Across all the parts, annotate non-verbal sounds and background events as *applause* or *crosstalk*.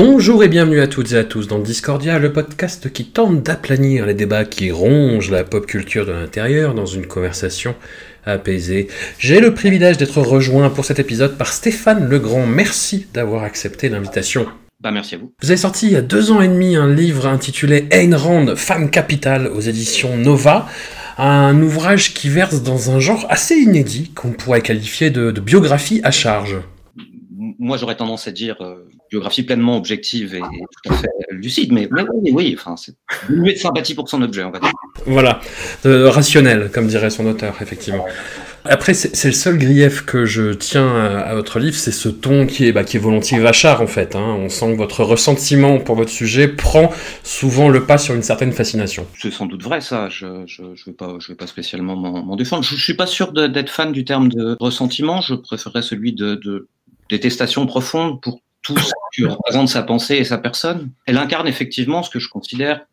Bonjour et bienvenue à toutes et à tous dans Discordia, le podcast qui tente d'aplanir les débats qui rongent la pop culture de l'intérieur dans une conversation apaisée. J'ai le privilège d'être rejoint pour cet épisode par Stéphane Legrand. Merci d'avoir accepté l'invitation. Bah merci à vous. Vous avez sorti il y a deux ans et demi un livre intitulé Ayn Rand, Femme Capitale aux éditions Nova. Un ouvrage qui verse dans un genre assez inédit qu'on pourrait qualifier de, de biographie à charge. Moi j'aurais tendance à dire euh, biographie pleinement objective et, tout à fait lucide, mais, mais oui, oui, enfin c'est dénué de sympathie pour son objet, on va dire. Voilà, euh, rationnel, comme dirait son auteur, effectivement. Après, c'est le seul grief que je tiens à, à votre livre, c'est ce ton qui est, bah, qui est volontiers vachard en fait. Hein. On sent que votre ressentiment pour votre sujet prend souvent le pas sur une certaine fascination. C'est sans doute vrai ça, je je, je vais pas je vais pas spécialement m'en défendre. Je, je suis pas sûr d'être fan du terme de ressentiment, je préférerais celui de, de détestation profonde pour tout ce que représente sa pensée et sa personne. Elle incarne effectivement ce que je considère.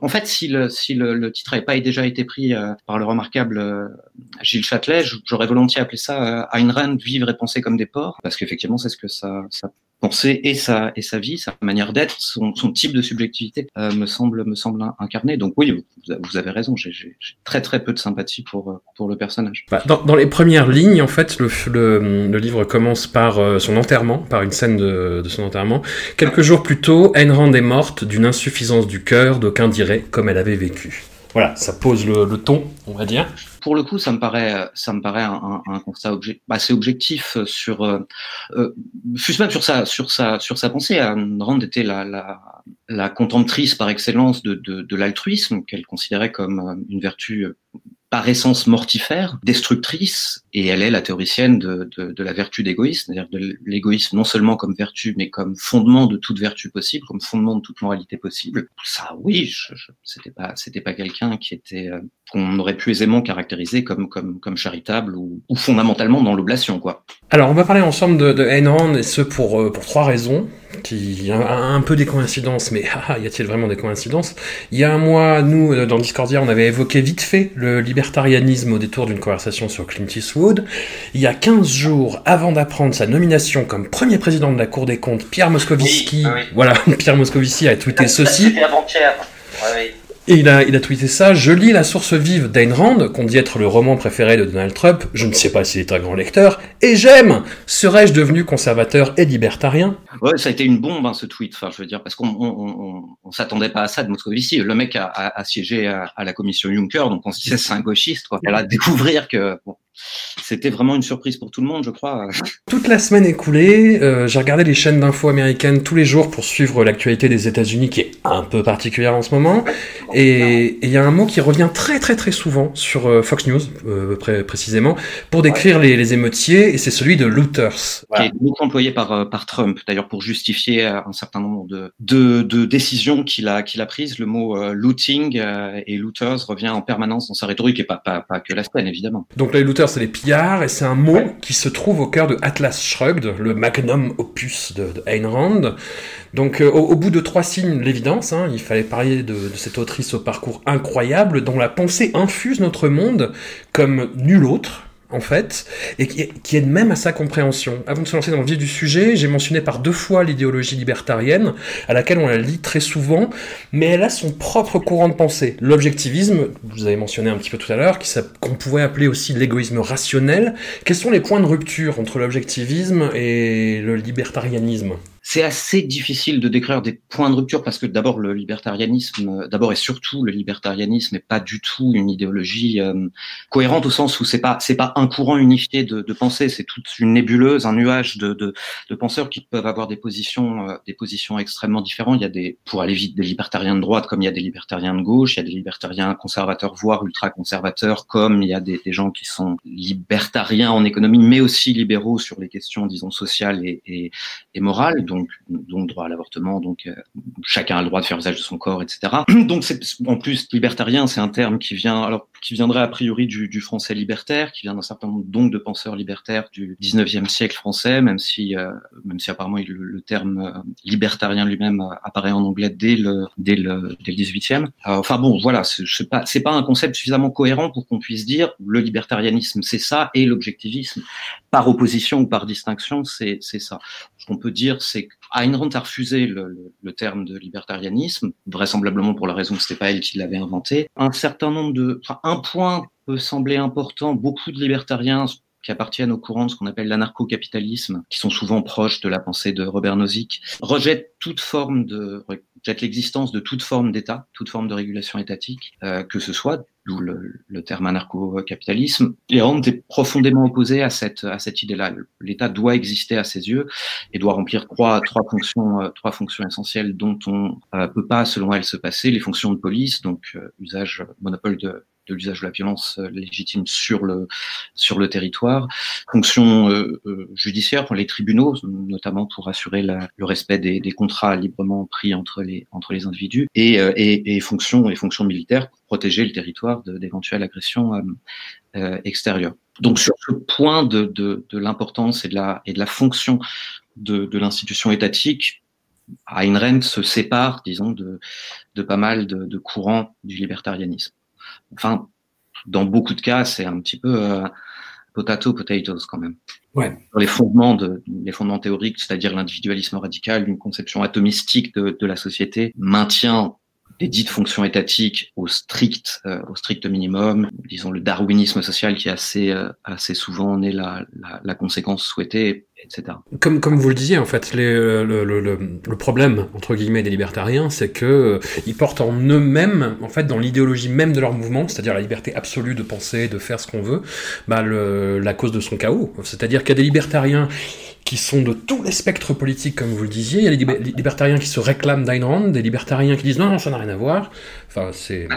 En fait, si le, si le, le titre n'avait pas déjà été pris euh, par le remarquable euh, Gilles Châtelet, j'aurais volontiers appelé ça euh, Ayn Rand, vivre et penser comme des porcs, parce qu'effectivement, c'est ce que sa, sa pensée et sa, et sa vie, sa manière d'être, son, son type de subjectivité euh, me semble me semble in- incarner. Donc oui, vous, avez raison. J'ai très très peu de sympathie pour euh, pour le personnage. Bah, dans, dans les premières lignes, en fait, le, le, le livre commence par euh, son enterrement, par une scène de, de son enterrement. Quelques jours plus tôt, Ayn Rand est morte d'une insuffisance du cœur, d'aucuns diraient, comme elle avait vécu. Voilà, ça pose le, le ton, on va dire. Pour le coup, ça me paraît, euh, ça me paraît un, un- constat obje- assez objectif euh, sur, euh, euh, même sur sa, sur sa, sur sa pensée. Ayn Rand était la, la, la contemptrice par excellence de, de, de l'altruisme, qu'elle considérait comme une vertu par essence mortifère, destructrice, et elle est la théoricienne de, la vertu d'égoïsme, c'est-à-dire de l'égoïsme non seulement comme vertu, mais comme fondement de toute vertu possible, comme fondement de toute moralité possible. Ça, oui, c'était pas, quelqu'un qui était euh, qu'on aurait pu aisément caractériser comme charitable ou, fondamentalement dans l'oblation, quoi. Alors, on va parler ensemble de, de et ce pour, euh, pour trois raisons, qui un, un peu des coïncidences, mais haha, *laughs* y a-t-il vraiment des coïncidences? Il y a un mois, nous, euh, dans Discordia, on avait évoqué vite fait le libertarianisme au détour d'une conversation sur Clint Eastwood. Il y a 15 jours, avant d'apprendre sa nomination comme premier président de la Cour des comptes, Pierre Moscovici, Oui, oui. voilà, *laughs* Pierre Moscovici a tweeté ceci. avant-hier. Ouais, Et il a, il a tweeté ça. Je lis La source vive d'Ayn Rand, qu'on dit être le roman préféré de Donald Trump. Je ne sais pas s'il est un grand lecteur. Et j'aime Serais-je devenu conservateur et libertarien? Ouais, ça a été une bombe hein, ce tweet. Enfin, je veux dire, parce qu'on on, on, on, on s'attendait pas à ça de Moscovici. Le mec a, a, a siégé à, à la commission Juncker, donc on se disait c'est un gauchiste. Quoi. A découvrir que bon, c'était vraiment une surprise pour tout le monde, je crois. *laughs* Toute la semaine écoulée, euh, j'ai regardé les chaînes d'infos américaines tous les jours pour suivre l'actualité des États-Unis, qui est un peu particulière en ce moment. Et il y a un mot qui revient très très très souvent sur euh, Fox News, euh, pré- précisément, pour décrire les, les émeutiers, et c'est celui de looters. qui est beaucoup employé par euh, par Trump, d'ailleurs pour justifier un certain nombre de de, de décisions qu'il a qu'il a prises. Le mot euh, looting euh, et looters revient en permanence dans sa rhétorique et pas pas, pas que la scène évidemment. Donc les looters, c'est les pillards, et c'est un mot qui se trouve au cœur de Atlas Shrugged, le magnum opus de, de Ayn Rand. Donc euh, au, au bout de trois signes, l'évidence, hein, il fallait parler de, de cette autrice au parcours incroyable, dont la pensée infuse notre monde comme nul autre, en fait, et qui, aide même à sa compréhension. Avant de se lancer dans le vif du sujet, j'ai mentionné par deux fois l'idéologie libertarienne, à laquelle on la lit très souvent, mais elle a son propre courant de pensée. L'objectivisme, vous avez mentionné un petit peu tout à l'heure, qu'on pouvait appeler aussi l'égoïsme rationnel. Quels sont les points de rupture entre l'objectivisme et le libertarianisme? C'est assez difficile de décrire des points de rupture parce que d'abord le libertarianisme, d'abord et surtout le libertarianisme n'est pas du tout une idéologie euh, cohérente au sens où c'est pas c'est pas un courant unifié de, de pensée, c'est toute une nébuleuse, un nuage de, de, de, penseurs qui peuvent avoir des positions euh, des positions extrêmement différentes. Il y a des pour aller vite des libertariens de droite comme il y a des libertariens de gauche, il y a des libertariens conservateurs voire ultra conservateurs comme il y a des, gens qui sont libertariens en économie mais aussi libéraux sur les questions disons sociales et, et morales donc, donc droit à l'avortement, donc euh, chacun a le droit de faire usage de son corps, etc. *clears throat* Donc en plus libertarien, c'est un terme qui vient, alors qui viendrait a priori du, français libertaire, qui vient d'un certain nombre donc de penseurs libertaires du 19e siècle français, même si euh, même si apparemment le, terme euh, libertarien lui-même apparaît en anglais dès le dès le dès le 18e. enfin bon, voilà, c'est pas c'est pas un concept suffisamment cohérent pour qu'on puisse dire le libertarianisme c'est ça et l'objectivisme par opposition ou par distinction c'est c'est ça. Ce qu'on peut dire c'est Ayn Rand a refusé le, le, le, terme de libertarianisme, vraisemblablement pour la raison que c'était pas elle qui l'avait inventé. Un certain nombre de, enfin, un point peut sembler important. Beaucoup de libertariens qui appartiennent au courant de ce qu'on appelle l'anarcho-capitalisme, qui sont souvent proches de la pensée de Robert Nozick, rejettent toute forme de, rejettent l'existence de toute forme d'État, toute forme de régulation étatique, euh, que ce soit, d'où le, le, terme anarcho-capitalisme. Et Rand est profondément opposé à cette, à cette idée-là. L'État doit exister à ses yeux et doit remplir trois, trois fonctions, euh, trois fonctions essentielles dont on euh, peut pas, selon elle, se passer. Les fonctions de police, donc euh, usage, monopole de de l'usage de la violence euh, légitime sur le sur le territoire. Fonction euh, euh, judiciaire pour les tribunaux, notamment pour assurer la, le respect des, des, contrats librement pris entre les entre les individus, et et, et fonction et fonction militaire pour protéger le territoire d'éventuelles agressions euh, extérieures. Donc sur ce point de, de, de l'importance et de la et de la fonction de, de l'institution étatique, Ayn Rand se sépare, disons, de, de pas mal de, de courants du libertarianisme enfin, dans beaucoup de cas, c'est un petit peu euh, potato potatoes quand même. Ouais. Les fondements de, les fondements théoriques, c'est-à-dire l'individualisme radical, une conception atomistique de, de la société, maintient les dites fonctions étatiques au strict, euh, au strict minimum, disons le darwinisme social qui est assez, euh, assez souvent né la, la, la, conséquence souhaitée, etc. Comme, comme vous le disiez, en fait, les, le, le, le, le, problème, entre guillemets, des libertariens, c'est que euh, ils portent en eux-mêmes, en fait, dans l'idéologie même de leur mouvement, c'est-à-dire la liberté absolue de penser, de faire ce qu'on veut, bah, le, la cause de son chaos. C'est-à-dire qu'il y a des libertariens qui sont de tous les spectres politiques, comme vous le disiez. Il y a des libertariens qui se réclament d'Ayn Rand, des libertariens qui disent non, non, ça n'a rien à voir. Enfin, c'est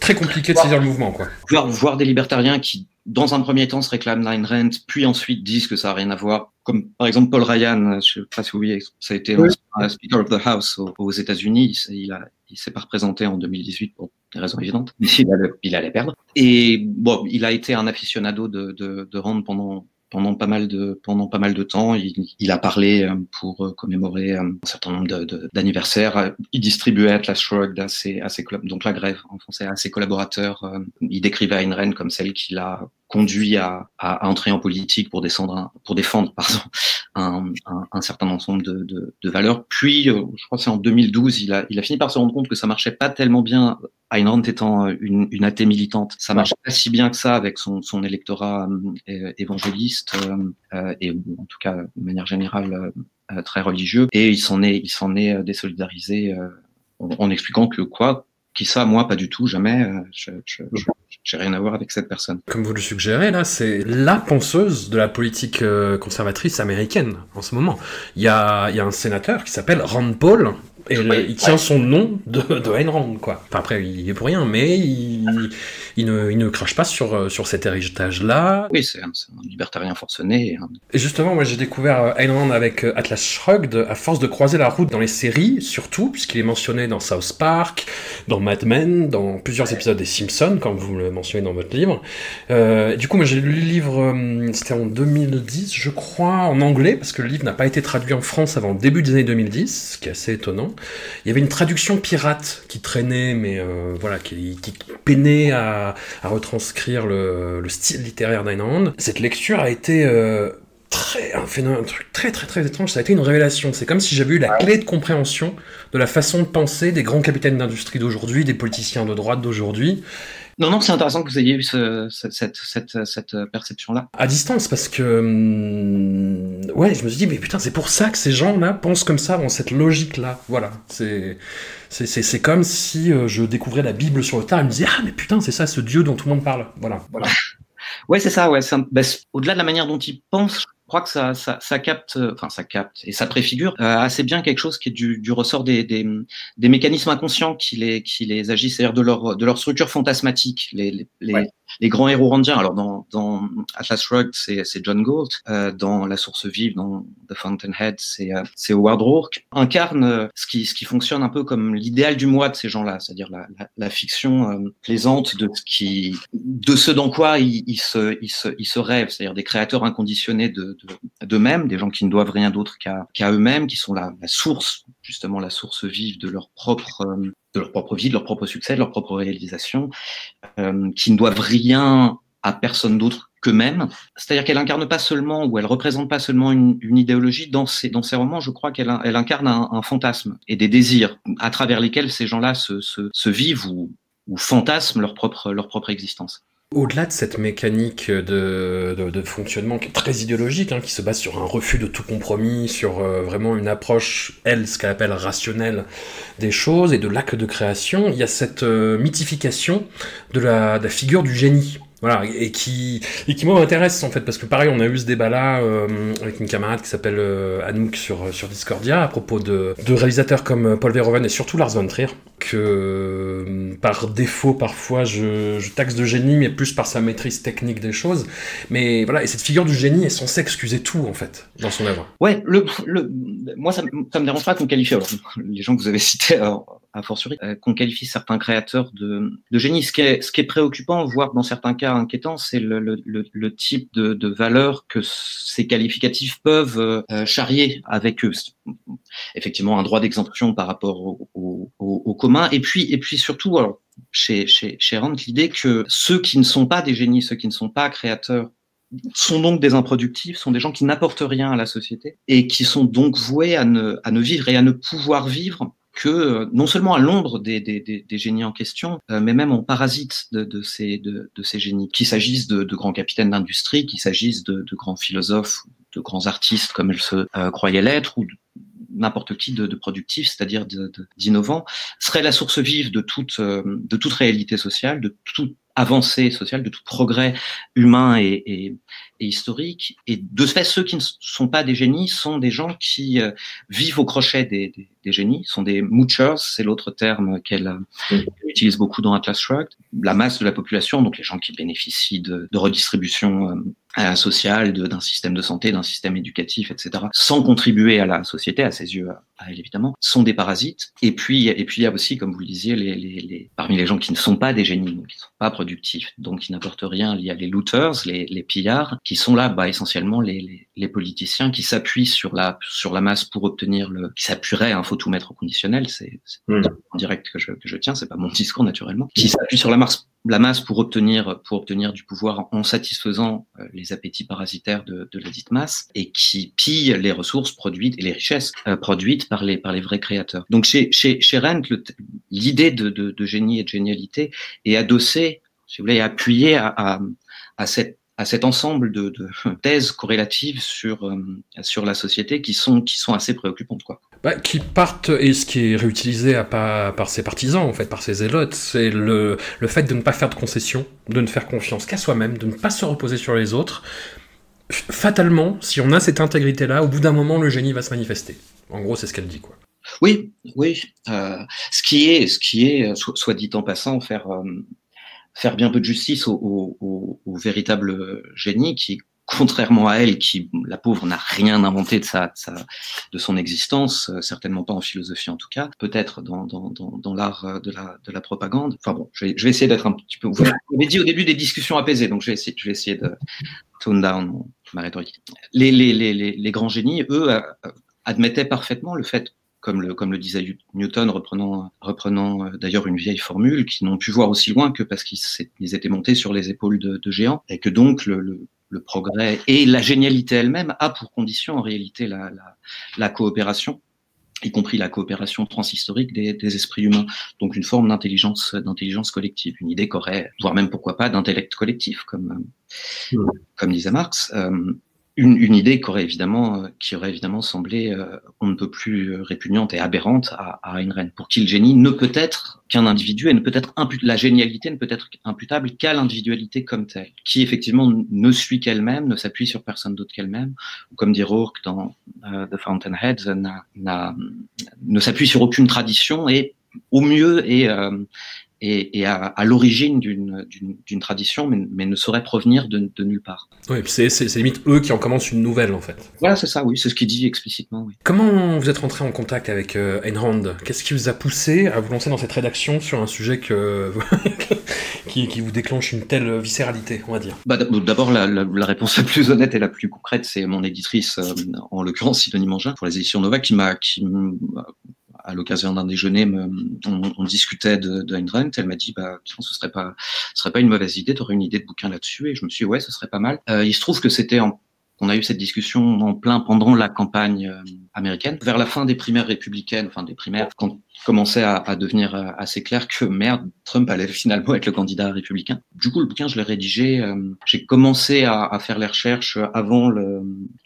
très compliqué de saisir le mouvement, quoi. Voir, voir des libertariens qui, dans un premier temps, se réclament d'Ayn Rand, puis ensuite disent que ça n'a rien à voir. Comme par exemple Paul Ryan, je sais pas si vous voyez, ça a été oui. un Speaker of the House aux, aux États-Unis. Il a, il s'est pas représenté en 2018 pour des raisons évidentes, *laughs* mais il allait, il allait perdre. Et bon, il a été un aficionado de, de, de Rand pendant pendant pas mal de pendant pas mal de temps. Il, il a parlé euh, pour euh, commémorer euh, un certain nombre d'anniversaires. Il distribuait Atlas Shrugged à ses, à ses donc la grève en français à ses collaborateurs. Il décrivait Ayn Rand comme celle qui l'a conduit à, à, entrer en politique pour descendre un, pour défendre pardon *laughs* un, un, un certain ensemble de, de, de, valeurs. Puis, je crois que c'est en 2012, il a, il a fini par se rendre compte que ça marchait pas tellement bien. Ayn Rand étant une, une athée militante, ça marchait pas si bien que ça avec son, son électorat euh, évangéliste euh, et en tout cas de manière générale euh, très religieux. Et il s'en est, il s'en est désolidarisé en, en expliquant que quoi, qui ça, moi, pas du tout, jamais. Je, je, je, j'ai rien à voir avec cette personne. Comme vous le suggérez, là, c'est la penseuse de la politique conservatrice américaine en ce moment. Il y a, il y a un sénateur qui s'appelle Rand Paul, et le, il tient son nom de, de Ayn Rand, quoi. Enfin, après, il est pour rien, mais il, il, ne, il ne crache pas sur, sur cet héritage-là. Oui, c'est un, libertarien forcené. Hein. Et justement, moi, j'ai découvert Ayn Rand avec Atlas Shrugged à force de croiser la route dans les séries, surtout, puisqu'il est mentionné dans South Park, dans Mad Men, dans plusieurs épisodes des Simpsons, comme vous le mentionnez dans votre livre. Euh, du coup, moi, j'ai lu le livre, c'était en 2010, je crois, en anglais, parce que le livre n'a pas été traduit en France avant le début des années 2010, ce qui est assez étonnant. Il y avait une traduction pirate qui traînait, mais euh, voilà, qui, qui peinait à, à retranscrire le, le, style littéraire d'Ayn. Cette lecture a été euh, très un truc très très très étrange. Ça a été une révélation. C'est comme si j'avais eu la clé de compréhension de la façon de penser des grands capitaines d'industrie d'aujourd'hui, des politiciens de droite d'aujourd'hui. Non, non, c'est intéressant que vous ayez eu ce, cette, cette, cette perception-là. À distance, parce que. Hum, ouais, je me suis dit, mais putain, c'est pour ça que ces gens-là pensent comme ça, ont cette logique-là. Voilà. C'est. C'est comme si euh, je découvrais la Bible sur le tard et me disais, ah, mais putain, c'est ça ce Dieu dont tout le monde parle. Voilà. voilà. *laughs* ouais, c'est ça, ouais. Ben, Au-delà de la manière dont ils pensent, je crois que ça, ça, ça, capte, enfin ça capte et ça préfigure euh, assez bien quelque chose qui est du, du ressort des, des, des, mécanismes inconscients qui les, qui les agissent, c'est-à-dire de leur, de leur structure fantasmatique. Les, les, les grands héros randiens. Alors dans, dans Atlas Shrugged, c'est, c'est John Gould. Euh, dans La Source Vive, dans The Fountainhead, c'est, euh, c'est Howard Rourke. Incarne euh, ce qui, ce qui fonctionne un peu comme l'idéal du moi de ces gens-là, c'est-à-dire la, la, la fiction euh, plaisante de ce qui, de ce dans quoi ils, ils se, ils se, ils se rêvent, c'est-à-dire des créateurs inconditionnés de, d'eux-mêmes, des gens qui ne doivent rien d'autre qu'à, eux-mêmes, qui sont la, la source, justement la source vive de leur propre de leur propre vie, de leur propre succès, de leur propre réalisation, euh, qui ne doivent rien à personne d'autre qu'eux-mêmes. C'est-à-dire qu'elle incarne pas seulement, ou elle représente pas seulement une, une idéologie, dans ses, dans ses romans, je crois qu'elle elle incarne un, un, fantasme et des désirs à travers lesquels ces gens-là se, se, se vivent ou, ou fantasment leur propre, leur propre existence. Au-delà de cette mécanique de, fonctionnement qui est très idéologique, hein, qui se base sur un refus de tout compromis, sur euh, vraiment une approche, elle, ce qu'elle appelle rationnelle des choses et de l'acte de création, il y a cette euh, mythification de la figure du génie. Voilà, et qui, et qui moi m'intéresse en fait, parce que pareil, on a eu ce débat-là euh, avec une camarade qui s'appelle euh, Anouk sur, sur Discordia à propos de, de réalisateurs comme Paul Verhoeven et surtout Lars von Trier, que euh, par défaut parfois je, je, taxe de génie, mais plus par sa maîtrise technique des choses. Mais voilà, et cette figure du génie est censée excuser tout en fait dans son œuvre. Ouais, le, le, moi ça, ça me dérange pas qu'on qualifie alors, les gens que vous avez cités. Alors, a fortiori, euh, qu'on qualifie certains créateurs de, de génie. Ce qui, est, ce qui est préoccupant, voire dans certains cas inquiétant, c'est le, le, le, type de, de valeur que ces qualificatifs peuvent euh, charrier avec eux. Effectivement, un droit d'exemption par rapport au, au, au, commun. Et puis, et puis surtout, alors, chez, chez, chez Rand, l'idée que ceux qui ne sont pas des génies, ceux qui ne sont pas créateurs, sont donc des improductifs, sont des gens qui n'apportent rien à la société et qui sont donc voués à ne, à ne vivre et à ne pouvoir vivre que euh, non seulement à l'ombre des, des, des, des, génies en question, euh, mais même en parasite de, de, ces, de, de ces génies, qu'il s'agisse de, de, grands capitaines d'industrie, qu'il s'agisse de, grands philosophes, de grands artistes comme elle se euh, croyait l'être, ou n'importe qui de, de productif, c'est-à-dire d'innovant, serait la source vive de toute, de toute réalité sociale, de toute avancée sociale, de tout progrès humain et, et, et, historique. Et de ce fait, ceux qui ne sont pas des génies sont des gens qui euh, vivent au crochet des, des, des, génies, sont des moochers, c'est l'autre terme qu'elle mmh. utilise beaucoup dans Atlas Shrugged. La masse de la population, donc les gens qui bénéficient de, de redistribution euh, sociale, d'un système de santé, d'un système éducatif, etc., sans contribuer à la société, à ses yeux, à elle évidemment, sont des parasites. Et puis, et puis il y a aussi, comme vous le disiez, les, les, les, parmi les gens qui ne sont pas des génies, qui ne sont pas productifs, donc qui n'apportent rien, il y a les looters, les, les pillards, qui sont là, bah, essentiellement les, les, les politiciens qui s'appuient sur la sur la masse pour obtenir le, qui s'appuieraient, hein, faut tout mettre au conditionnel, c'est mmh. en direct que je, que je tiens, c'est pas mon *laughs* discours naturellement, qui s'appuient sur la masse la masse pour obtenir pour obtenir du pouvoir en satisfaisant euh, les appétits parasitaires de, de la dite masse et qui pille les ressources produites et les richesses euh, produites par les par les vrais créateurs. Donc chez chez chez Rent, l'idée de, de, de, génie et de génialité est adossée, si vous voulez, appuyée à, à, à cette à cet ensemble de, de *laughs* thèses corrélatives sur euh, sur la société qui sont qui sont assez préoccupantes quoi. Bah, qui partent, et ce qui est réutilisé à pas, par ses partisans, en fait, par ses zélotes, c'est le, le fait de ne pas faire de concessions, de ne faire confiance qu'à soi-même, de ne pas se reposer sur les autres. Fatalement, si on a cette intégrité-là, au bout d'un moment, le génie va se manifester. En gros, c'est ce qu'elle dit, quoi. Oui, oui. Euh, ce qui est, ce qui est, soit, soit dit en passant, faire, euh, faire bien peu de justice au, au, au, véritable génie qui contrairement à elle, qui, la pauvre, n'a rien inventé de sa, de, sa, de son existence, euh, certainement pas en philosophie en tout cas, peut-être dans, dans, dans, dans l'art de la, de la propagande. Enfin bon, je vais, je vais essayer d'être un petit peu. Vous m'avez dit au début des discussions apaisées, donc je vais essayer, je vais essayer de tone down ma rhétorique. Les, les, les, les, les grands génies, eux, euh, admettaient parfaitement le fait comme le, comme le disait Newton, reprenant, reprenant d'ailleurs une vieille formule, qui n'ont pu voir aussi loin que parce qu'ils étaient montés sur les épaules de, de géants, et que donc le, le, le progrès et la génialité elle-même a pour condition en réalité la, la, la coopération y compris la coopération transhistorique des, des esprits humains. Donc une forme d'intelligence, d'intelligence collective, une idée qu'aurait, voire même pourquoi pas, d'intellect collectif, comme, mmh. comme disait Marx. Euh, une, une, idée qui aurait évidemment, qui aurait évidemment semblé euh, on ne peut plus répugnante et aberrante à, à Ayn pour qui le génie ne peut être qu'un individu et ne peut être la génialité ne peut être imputable qu'à l'individualité comme telle, qui effectivement ne suit qu'elle-même, ne s'appuie sur personne d'autre qu'elle-même, ou comme dit Rourke dans euh, The Fountainhead, ne s'appuie sur aucune tradition et au mieux est, euh, et, et à, à l'origine d'une tradition, mais, mais, ne saurait provenir de, de nulle part. Oui, c'est limite eux qui en commencent une nouvelle en fait. Voilà, c'est ça, oui, c'est ce qu'il dit explicitement. Oui. Comment vous êtes rentré en contact avec euh, Ayn Rand Qu'est-ce qui vous a poussé à vous lancer dans cette rédaction sur un sujet que, *laughs* qui, qui, vous déclenche une telle viscéralité, on va dire? Bah, D'abord, la, la, la, réponse la plus honnête et la plus concrète, c'est mon éditrice, euh, en l'occurrence Sidonie Mangin, pour les éditions Nova, qui m'a à l'occasion d'un déjeuner, on, discutait de, de. Elle m'a dit, bah, ce serait pas, ce serait pas une mauvaise idée. Tu aurais une idée de bouquin là-dessus. Et je me suis dit, ouais, ce serait pas mal. Euh, il se trouve que c'était en on a eu cette discussion en plein pendant la campagne euh, américaine. Vers la fin des primaires républicaines, enfin des primaires, quand commençait à, devenir euh, assez clair que merde, Trump allait finalement être le candidat républicain. Du coup, le bouquin, je l'ai rédigé. Euh, j'ai commencé à, faire les recherches avant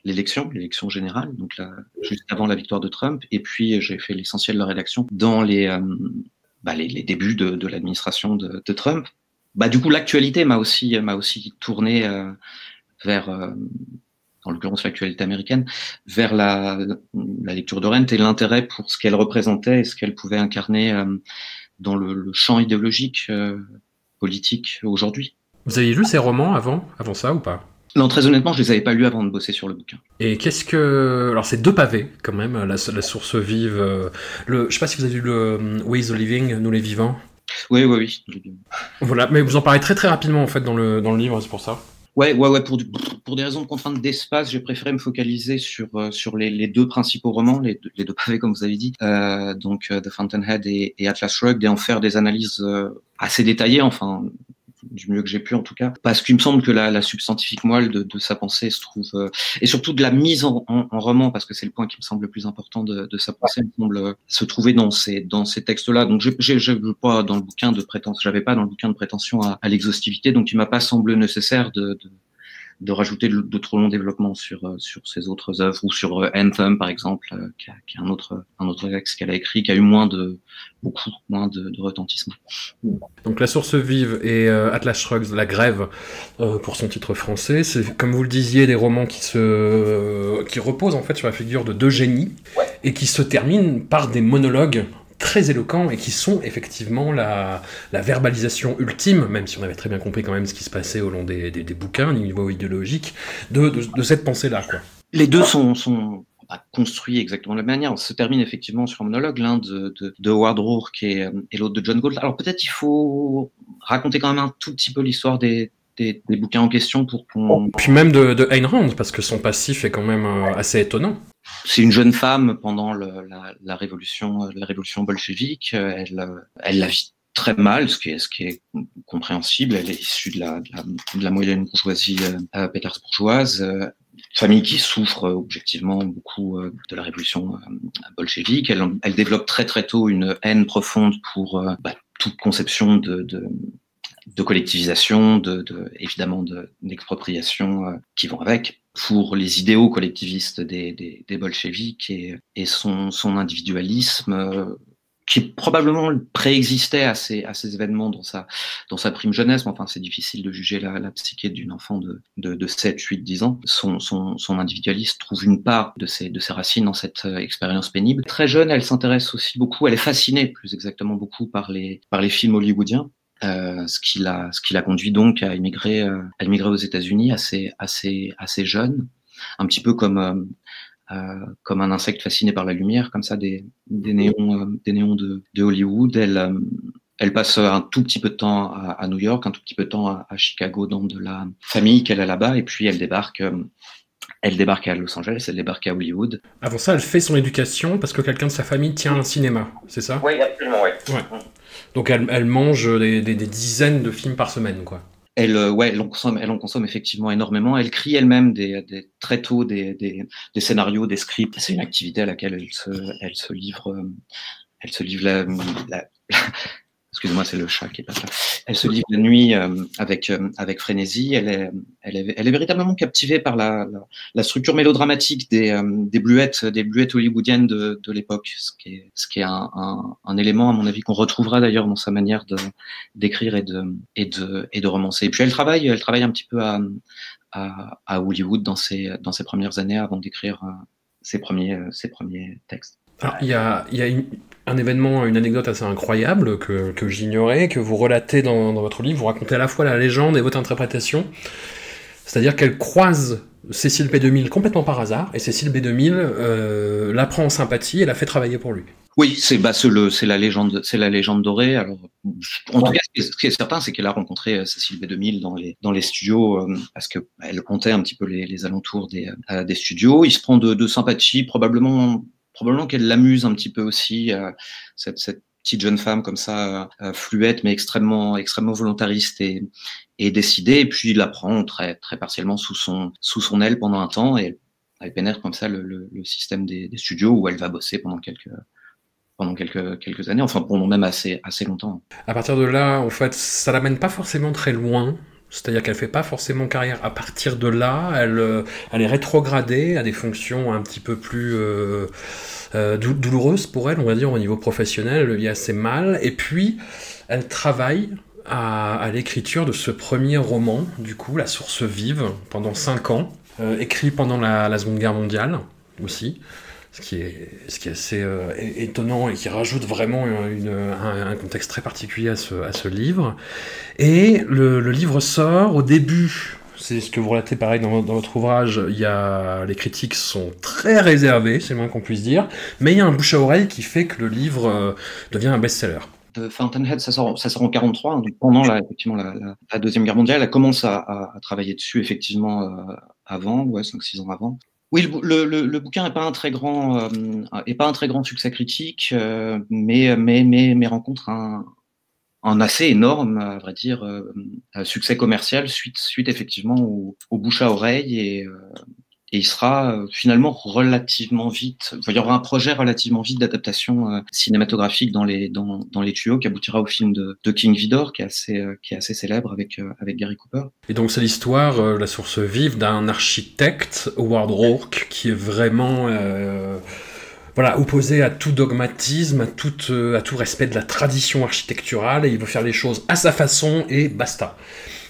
l'élection, l'élection générale, donc juste avant la victoire de Trump. Et puis, j'ai fait l'essentiel de la rédaction dans les, bah, les, débuts de, l'administration de, de, Trump. Bah, du coup, l'actualité m'a aussi, m'a aussi tourné vers en l'occurrence l'actualité américaine, vers la, la lecture de Rent et l'intérêt pour ce qu'elle représentait et ce qu'elle pouvait incarner euh, dans le, le, champ idéologique euh, politique aujourd'hui. Vous avez lu ces romans avant, avant ça ou pas? Non, très honnêtement, je les avais pas lus avant de bosser sur le bouquin. Et qu'est-ce que... Alors, c'est deux pavés, quand même, la, la source vive. Euh, le... Je sais pas si vous avez lu le We the Living, Nous les vivants. Oui, oui, oui. Voilà, mais vous en parlez très très rapidement, en fait, dans le, dans le livre, c'est pour ça. Ouais, ouais, ouais. Pour, pour des raisons de contrainte d'espace, j'ai préféré me focaliser sur euh, sur les, les, deux principaux romans, les, les, deux pavés comme vous avez dit, euh, donc euh, The Fountainhead et, et, Atlas Shrugged, et en faire des analyses euh, assez détaillées, enfin du mieux que j'ai pu en tout cas, parce qu'il me semble que la, la substantifique moelle de, de, sa pensée se trouve, euh, et surtout de la mise en, en, en roman, parce que c'est le point qui me semble le plus important de, de sa pensée, me semble euh, se trouver dans ces, dans ces textes-là. Donc j'ai pas dans le bouquin de prétention, j'avais pas dans le bouquin de prétention à, à l'exhaustivité, donc il m'a pas semblé nécessaire de, de de rajouter de, de, trop longs développements sur euh, sur ses autres œuvres ou sur euh, Anthem par exemple, euh, qui, a, qui a un autre un autre texte qu'elle a écrit, qui a eu moins de beaucoup moins de, de retentissement. Donc la source vive et euh, Atlas Shrugs, la grève euh, pour son titre français, c'est comme vous le disiez des romans qui se qui reposent en fait sur la figure de deux génies ouais. et qui se terminent par des monologues très éloquents et qui sont effectivement la, verbalisation ultime, même si on avait très bien compris quand même ce qui se passait au long des, bouquins, au niveau idéologique, de, cette pensée-là. Les deux sont, sont construits exactement de la même manière. On se termine effectivement sur un monologue, l'un de, de, de, Howard Rourke et, et l'autre de John Gould. Alors peut-être il faut raconter quand même un tout petit peu l'histoire des, des, des, bouquins en question pour qu'on... Oh, puis même de, de Ayn Rand, parce que son passif est quand même euh, assez étonnant. C'est une jeune femme pendant le, la, la, révolution, la révolution bolchevique. Elle, elle la vit très mal, ce qui est, ce qui est compréhensible. Elle est issue de la, de la, de la moyenne bourgeoisie euh, pétersbourgeoise, euh, famille qui souffre euh, objectivement beaucoup euh, de la révolution euh, bolchevique. Elle, elle, développe très très tôt une haine profonde pour bah, toute conception de, de de collectivisation, de, de évidemment d'expropriation euh, qui vont avec, pour les idéaux collectivistes des, des, des bolcheviques et, et son, son individualisme euh, qui probablement préexistait à ces, à ces événements dans sa, dans sa prime jeunesse, mais enfin c'est difficile de juger la, la psyché d'une enfant de, de, de 7, 8, 10 ans. Son, son, son individualisme trouve une part de ses, de ses racines dans cette euh, expérience pénible. Très jeune, elle s'intéresse aussi beaucoup, elle est fascinée plus exactement beaucoup par les, par les films hollywoodiens. Euh, ce qui l'a ce qui l'a conduit donc à immigrer euh, à immigrer aux États-Unis assez assez assez jeune un petit peu comme euh, euh, comme un insecte fasciné par la lumière comme ça des des néons euh, des néons de, de Hollywood elle euh, elle passe un tout petit peu de temps à, à, New York un tout petit peu de temps à, à Chicago dans de la famille qu'elle a là-bas et puis elle débarque elle débarque à Los Angeles, elle débarque à Hollywood. Avant ça, elle fait son éducation parce que quelqu'un de sa famille tient un cinéma, c'est ça? Oui, absolument, oui. Ouais. Donc elle, elle mange des, des, des, dizaines de films par semaine, quoi. elle, ouais, elle en consomme, elle en consomme effectivement énormément. Elle crie elle-même des, des, très tôt des, des, scénarios, des scripts. C'est une activité à laquelle elle se, elle se livre, elle se livre la, la, excusez-moi, c'est le chat qui est pas là. Elle se livre la nuit euh, avec euh, avec frénésie. Elle est, elle est, elle est véritablement captivée par la, la, la structure mélodramatique des euh, des bluettes des bluettes hollywoodiennes de, de l'époque, ce qui est ce qui est un, un, un élément à mon avis qu'on retrouvera d'ailleurs dans sa manière de d'écrire et de et de et de romancer. Et puis elle travaille, elle travaille un petit peu à à, à Hollywood dans ses dans ses premières années avant d'écrire ses premiers ses premiers textes. Alors, il y a, il y a une, un événement, une anecdote assez incroyable que, que j'ignorais, que vous relatez dans, dans, votre livre. Vous racontez à la fois la légende et votre interprétation. C'est-à-dire qu'elle croise Cécile B2000 complètement par hasard, et Cécile B2000 euh, la prend en sympathie et la fait travailler pour lui. Oui, c'est bah, c'est la légende, c'est la légende dorée. Alors, en tout cas, ce qui est certain, c'est qu'elle a rencontré euh, Cécile B2000 dans les dans les studios euh, parce que elle comptait un petit peu les, les alentours des euh, des studios. Il se prend de, de sympathie, probablement probablement qu'elle l'amuse un petit peu aussi, euh, cette, cette, petite jeune femme comme ça, euh, fluette mais extrêmement, extrêmement volontariste et, et décidée. Et puis il la prend très, très partiellement sous son, sous son aile pendant un temps et elle pénètre comme ça le, le, le système des, des, studios où elle va bosser pendant quelques pendant quelques, quelques années, enfin pendant même assez, assez longtemps. À partir de là, en fait, ça l'amène pas forcément très loin. C'est-à-dire qu'elle fait pas forcément carrière. À partir de là, elle, euh, elle est rétrogradée à des fonctions un petit peu plus euh, euh, douloureuses pour elle, on va dire, au niveau professionnel. Elle le vit assez mal. Et puis, elle travaille à, l'écriture de ce premier roman, du coup, La Source Vive, pendant cinq ans, écrit pendant la, Seconde Guerre mondiale aussi ce qui est, ce qui est assez euh, étonnant et qui rajoute vraiment une, un, contexte très particulier à ce, à ce livre. Et le, le livre sort au début. C'est ce que vous relatez pareil dans, dans, votre ouvrage. Il y a, les critiques sont très réservées, c'est le moins qu'on puisse dire. Mais il y a un bouche à oreille qui fait que le livre euh, devient un best-seller. De Fountainhead, ça sort, ça sort en 43, donc pendant la, effectivement la, la, Deuxième Guerre mondiale. Elle commence à, à, à travailler dessus effectivement euh, avant, ouais, 5-6 ans avant. Oui, le, le, le, bouquin n'est pas un très grand, euh, est pas un très grand succès critique, euh, mais, mais, mais, mais rencontre un, assez énorme, à vrai dire, euh, succès commercial suite, suite effectivement au, au bouche à oreille et, et il sera euh, finalement relativement vite. il y aura un projet relativement vite d'adaptation euh, cinématographique dans les dans, dans, les tuyaux qui aboutira au film de, King Vidor qui est assez euh, qui est assez célèbre avec avec Gary Cooper. Et donc c'est l'histoire, la source vive d'un architecte Howard Rourke qui est vraiment voilà, opposé à tout dogmatisme, à tout, à tout respect de la tradition architecturale, et il veut faire les choses à sa façon, et basta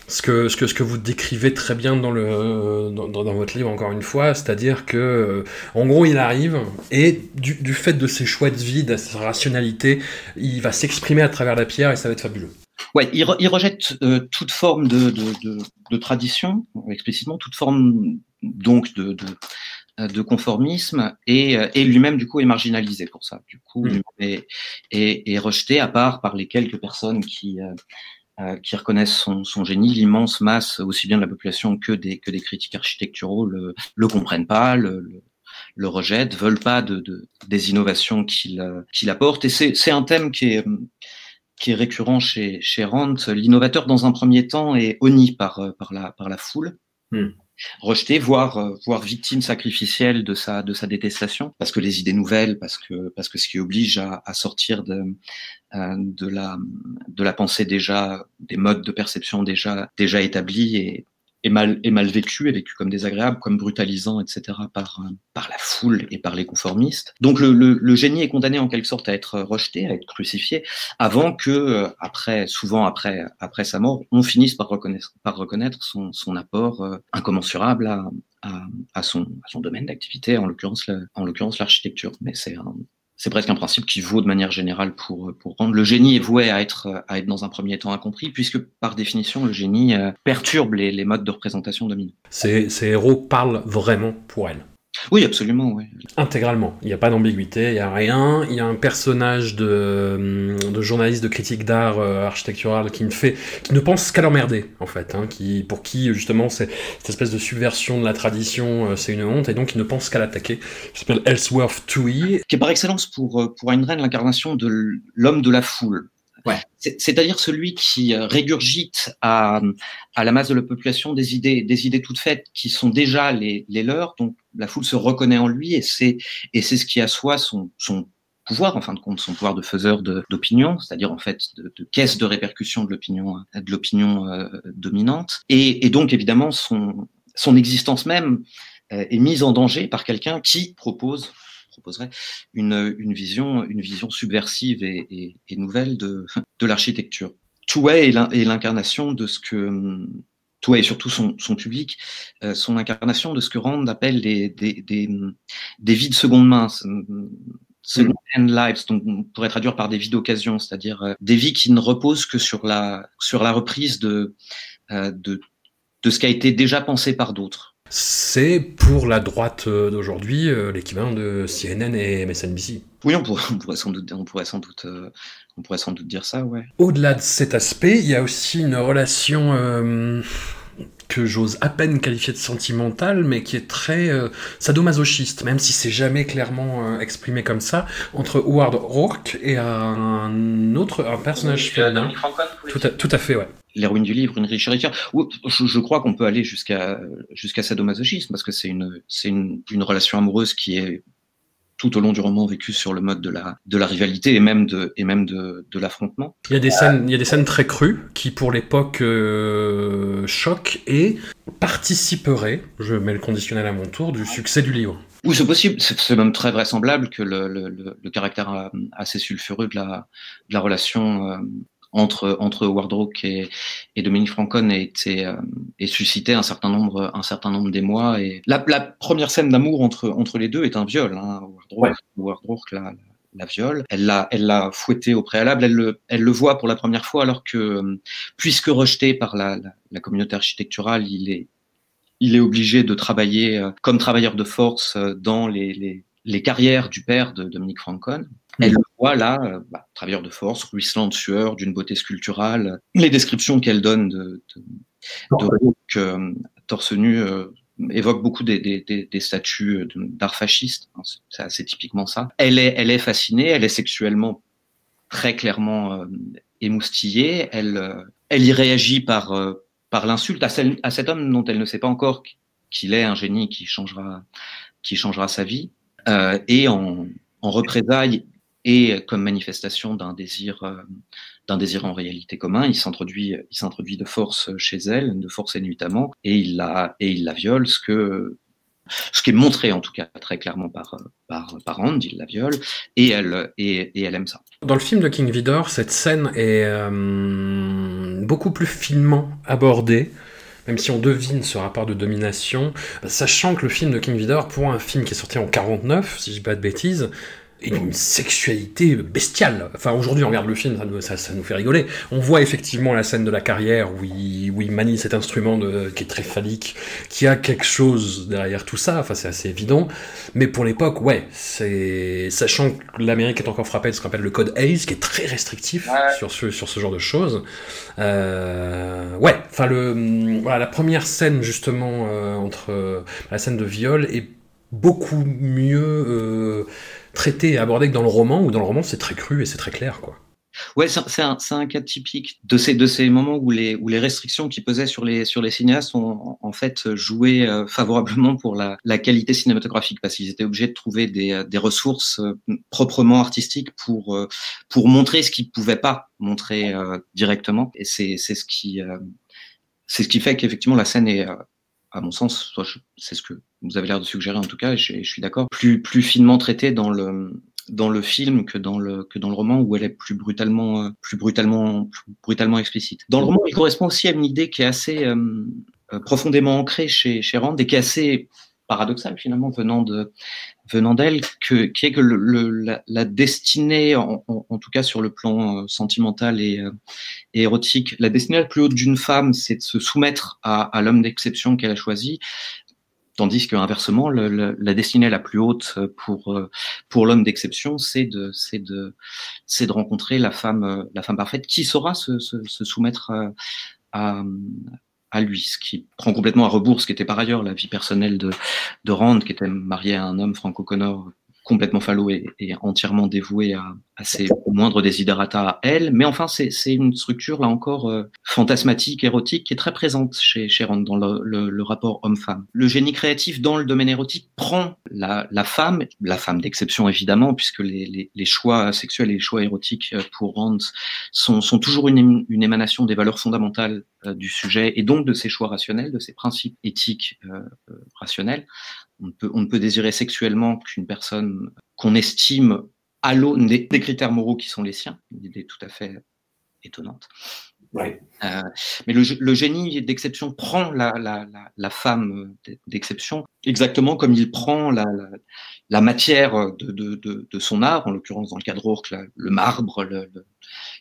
ce que, ce que, ce que vous décrivez très bien dans, le, dans, dans votre livre, encore une fois, c'est-à-dire que, euh, en gros, il arrive, et du, du, fait de ses choix de vie, de sa rationalité, il va s'exprimer à travers la pierre, et ça va être fabuleux. Ouais, il, re, il rejette euh, toute forme de, de, de, de, tradition, explicitement, toute forme donc de, de, de conformisme, et, et lui-même, du coup, est marginalisé pour ça. Du coup, mmh. est, est, est, rejeté, à part par les quelques personnes qui... Euh, euh, qui reconnaissent son, son génie, l'immense masse, aussi bien de la population que des, que des critiques architecturaux, le, le comprennent pas, le, le, le rejettent, veulent pas de, de des innovations qu'il qu'il apporte. Et c'est un thème qui est, qui est récurrent chez, chez Rand. L'innovateur, dans un premier temps, est honni par, par, la, par la foule. Hmm rejeté, voire euh, voire victime sacrificielle de sa de sa détestation, parce que les idées nouvelles, parce que parce que ce qui oblige à, à sortir de euh, de la de la pensée déjà des modes de perception déjà déjà établis et est mal, est mal vécu, est vécu comme désagréable, comme brutalisant, etc. par, euh, par la foule et par les conformistes. Donc le, le, le, génie est condamné en quelque sorte à être rejeté, à être crucifié, avant que, euh, après, souvent après, après sa mort, on finisse par reconnaître, par reconnaître son, son apport euh, incommensurable à, à, à, son, à son domaine d'activité, en l'occurrence, en l'occurrence l'architecture. Mais c'est un, c'est presque un principe qui vaut de manière générale pour, pour rendre le génie est voué à être, à être dans un premier temps incompris, puisque par définition, le génie euh, perturbe les, modes de représentation dominants. Ces, ces héros parlent vraiment pour elle. Oui, absolument, oui. Intégralement. Il n'y a pas d'ambiguïté, il n'y a rien. Il y a un personnage de, de journaliste de critique d'art euh, architectural qui ne fait, qui ne pense qu'à l'emmerder, en fait, hein, qui, pour qui, justement, c'est cette espèce de subversion de la tradition, euh, c'est une honte, et donc il ne pense qu'à l'attaquer. Il s'appelle Ellsworth Toohey. Qui est par excellence pour, euh, pour Ayn l'incarnation de l'homme de la foule. C'est-à-dire celui qui régurgite à, à la masse de la population des idées, des idées toutes faites qui sont déjà les, les leurs, donc la foule se reconnaît en lui et c'est et c'est ce qui assoit son, son pouvoir, en fin de compte, son pouvoir de faiseur d'opinion, c'est-à-dire en fait de, de, caisse de répercussion de l'opinion de l'opinion euh, dominante, et, et, donc évidemment son son existence même euh, est mise en danger par quelqu'un qui propose proposerait une, une vision une vision subversive et, et, et nouvelle de de l'architecture. Touet est l'incarnation de ce que Touet et surtout son, son public, euh, son incarnation de ce que Rand appelle des, des, des, des vies de seconde main second hand lives, donc on pourrait traduire par des vies d'occasion, c'est-à-dire euh, des vies qui ne reposent que sur la sur la reprise de euh, de de ce qui a été déjà pensé par d'autres. C'est pour la droite euh, d'aujourd'hui l'équivalent de CNN et MSNBC. Oui, on pourrait, *laughs* on pourrait sans doute, on pourrait sans doute, on pourrait sans doute dire ça, ouais. Au-delà de cet aspect, il y a aussi une relation. Euh que j'ose à peine qualifier de sentimental, mais qui est très euh, sadomasochiste, même si c'est jamais clairement euh, exprimé comme ça, entre Howard Rourke et un autre un personnage féminin. Tout, tout, à fait, ouais. L'héroïne du livre, une riche héritière. Je, je crois qu'on peut aller jusqu'à jusqu'à sadomasochisme parce que c'est une c'est une, une relation amoureuse qui est tout au long du roman vécu sur le mode de la, de la rivalité et même de, et même de, de l'affrontement. Il y a des scènes, il y a des scènes très crues qui, pour l'époque, euh, choquent et participeraient, je mets le conditionnel à mon tour, du succès du livre. Oui, c'est possible. C'est même très vraisemblable que le, le, le caractère assez sulfureux de la, de la relation euh, entre entre Wardrock et, et Dominique Francon a été euh, et suscité un certain nombre un certain nombre d'émoi et la, la première scène d'amour entre entre les deux est un viol hein. Wardrock, ouais. la, la viole elle l'a elle l'a fouetté au préalable elle le elle le voit pour la première fois alors que puisque rejeté par la, la, la communauté architecturale il est il est obligé de travailler euh, comme travailleur de force euh, dans les, les, les carrières du père de Dominique Francon elle le voit là, euh, bah, travailleur de force, ruisselant de sueur, d'une beauté sculpturale. Les descriptions qu'elle donne de, de, de euh, torse nu euh, évoquent beaucoup des, des, des statues d'art fasciste. C'est assez typiquement ça. Elle est, elle est fascinée, elle est sexuellement très clairement euh, émoustillée. Elle, euh, elle y réagit par, euh, par l'insulte à, à cet homme dont elle ne sait pas encore qu'il est un génie qui changera, qui changera sa vie. et en, en représailles et comme manifestation d'un désir, euh, d'un désir en réalité commun, il s'introduit, il s'introduit de force chez elle, de force et nuitamment, et il la, et il la viole, ce que, ce qui est montré en tout cas très clairement par, par, par Rand, il la viole, et elle, et, elle aime ça. Dans le film de King Vidor, cette scène est euh, beaucoup plus finement abordée même si on devine ce rapport de domination, sachant que le film de King Vidor, pour un film qui est sorti en 49, si je dis pas de bêtises, et d'une sexualité bestiale. Enfin, aujourd'hui, on regarde le film, ça nous, ça, ça nous, fait rigoler. On voit effectivement la scène de la carrière où il, où il manie cet instrument de, qui est très phallique, qui a quelque chose derrière tout ça. Enfin, c'est assez évident. Mais pour l'époque, ouais, c'est sachant que l'Amérique est encore frappée de ce qu'on appelle le code Hayes, qui est très restrictif ouais. sur ce sur ce genre de choses. Euh, ouais, enfin le voilà la première scène justement euh, entre euh, la scène de viol est beaucoup mieux euh, traité et abordé que dans le roman, où dans le roman c'est très cru et c'est très clair, quoi. Ouais, c'est un, un, cas typique de ces, de ces moments où les, où les restrictions qui pesaient sur les, sur les cinéastes ont en fait joué euh, favorablement pour la, la qualité cinématographique parce qu'ils étaient obligés de trouver des, des ressources euh, proprement artistiques pour, euh, pour montrer ce qu'ils pouvaient pas montrer directement. Et c'est ce qui, c'est ce qui fait qu'effectivement la scène est, à mon sens, c'est ce que vous avez l'air de suggérer en tout cas, et je, suis d'accord, plus, plus finement traitée dans le, dans le film que dans le, que dans le roman où elle est plus brutalement, plus brutalement, plus brutalement explicite. Dans le roman, il correspond aussi à une idée qui est assez euh, profondément ancrée chez, chez Rand et qui est assez paradoxale finalement venant de venant d'elle que qui est que le, le, la, destinée en, tout cas sur le plan euh, sentimental et, euh, et, érotique la destinée la plus haute d'une femme c'est de se soumettre à, à l'homme d'exception qu'elle a choisi tandis que inversement la destinée la plus haute pour pour l'homme d'exception c'est de c'est de c'est de rencontrer la femme la femme parfaite qui saura se, soumettre à, à à lui, ce qui prend complètement à rebours ce qui était par ailleurs la vie personnelle de, de Rand, qui était marié à un homme franco-connor complètement falot et, et entièrement dévoué à, à ses moindres desiderata à elle. Mais enfin, c'est une structure, là encore, euh, fantasmatique, érotique, qui est très présente chez, chez Rand dans le, le, le rapport homme-femme. Le génie créatif dans le domaine érotique prend la, la femme, la femme d'exception évidemment, puisque les, les, les, choix sexuels et les choix érotiques euh, pour Rand sont, sont toujours une, une émanation des valeurs fondamentales du sujet et donc de ses choix rationnels, de ses principes éthiques euh, rationnels. On ne peut, on ne peut désirer sexuellement qu'une personne qu'on estime à l'aune des, critères moraux qui sont les siens, une idée tout à fait étonnante. Ouais. Euh, mais le, le génie d'exception prend la, la, la, la femme d'exception exactement comme il prend la, matière de, de, de, de, son art, en l'occurrence dans le de Rourke, le marbre, le, le,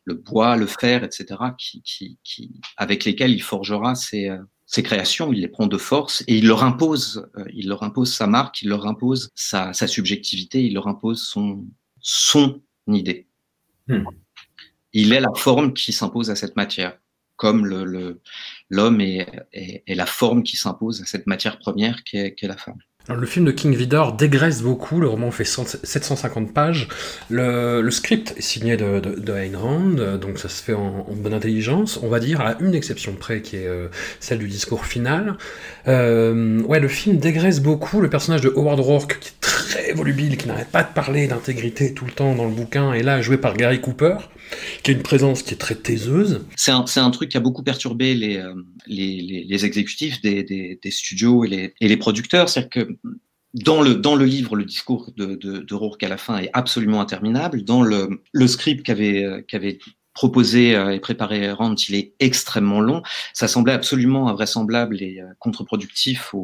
le, bois, le fer, etc., qui, qui, qui, avec lesquels il forgera ses, ses créations, il les prend de force et il leur impose, euh, il leur impose sa marque, il leur impose sa, sa subjectivité, il leur impose son, son idée. Hmm. Il est la forme qui s'impose à cette matière, comme le, le, l'homme est, la forme qui s'impose à cette matière première qu'est, qu'est la femme. Le film de King Vidor dégraisse beaucoup, le roman fait 100, 750 pages, le, script est signé de, de, Ayn Rand, donc ça se fait en, bonne intelligence, on va dire, à une exception près, qui est euh, celle du discours final. Euh, ouais, le film dégraisse beaucoup, le personnage de Howard Rourke, qui est très volubile, qui n'arrête pas de parler d'intégrité tout le temps dans le bouquin, et là, joué par Gary Cooper, qui a une présence qui est très taiseuse. C'est un, truc qui a beaucoup perturbé les, euh, exécutifs des, studios et les, et les producteurs. C'est-à-dire que dans le, dans le livre, le discours de, Rourke à la fin est absolument interminable. Dans le, script qu'avait qu'avait proposé et préparé Rand, il est extrêmement long. Ça semblait absolument invraisemblable et contre-productif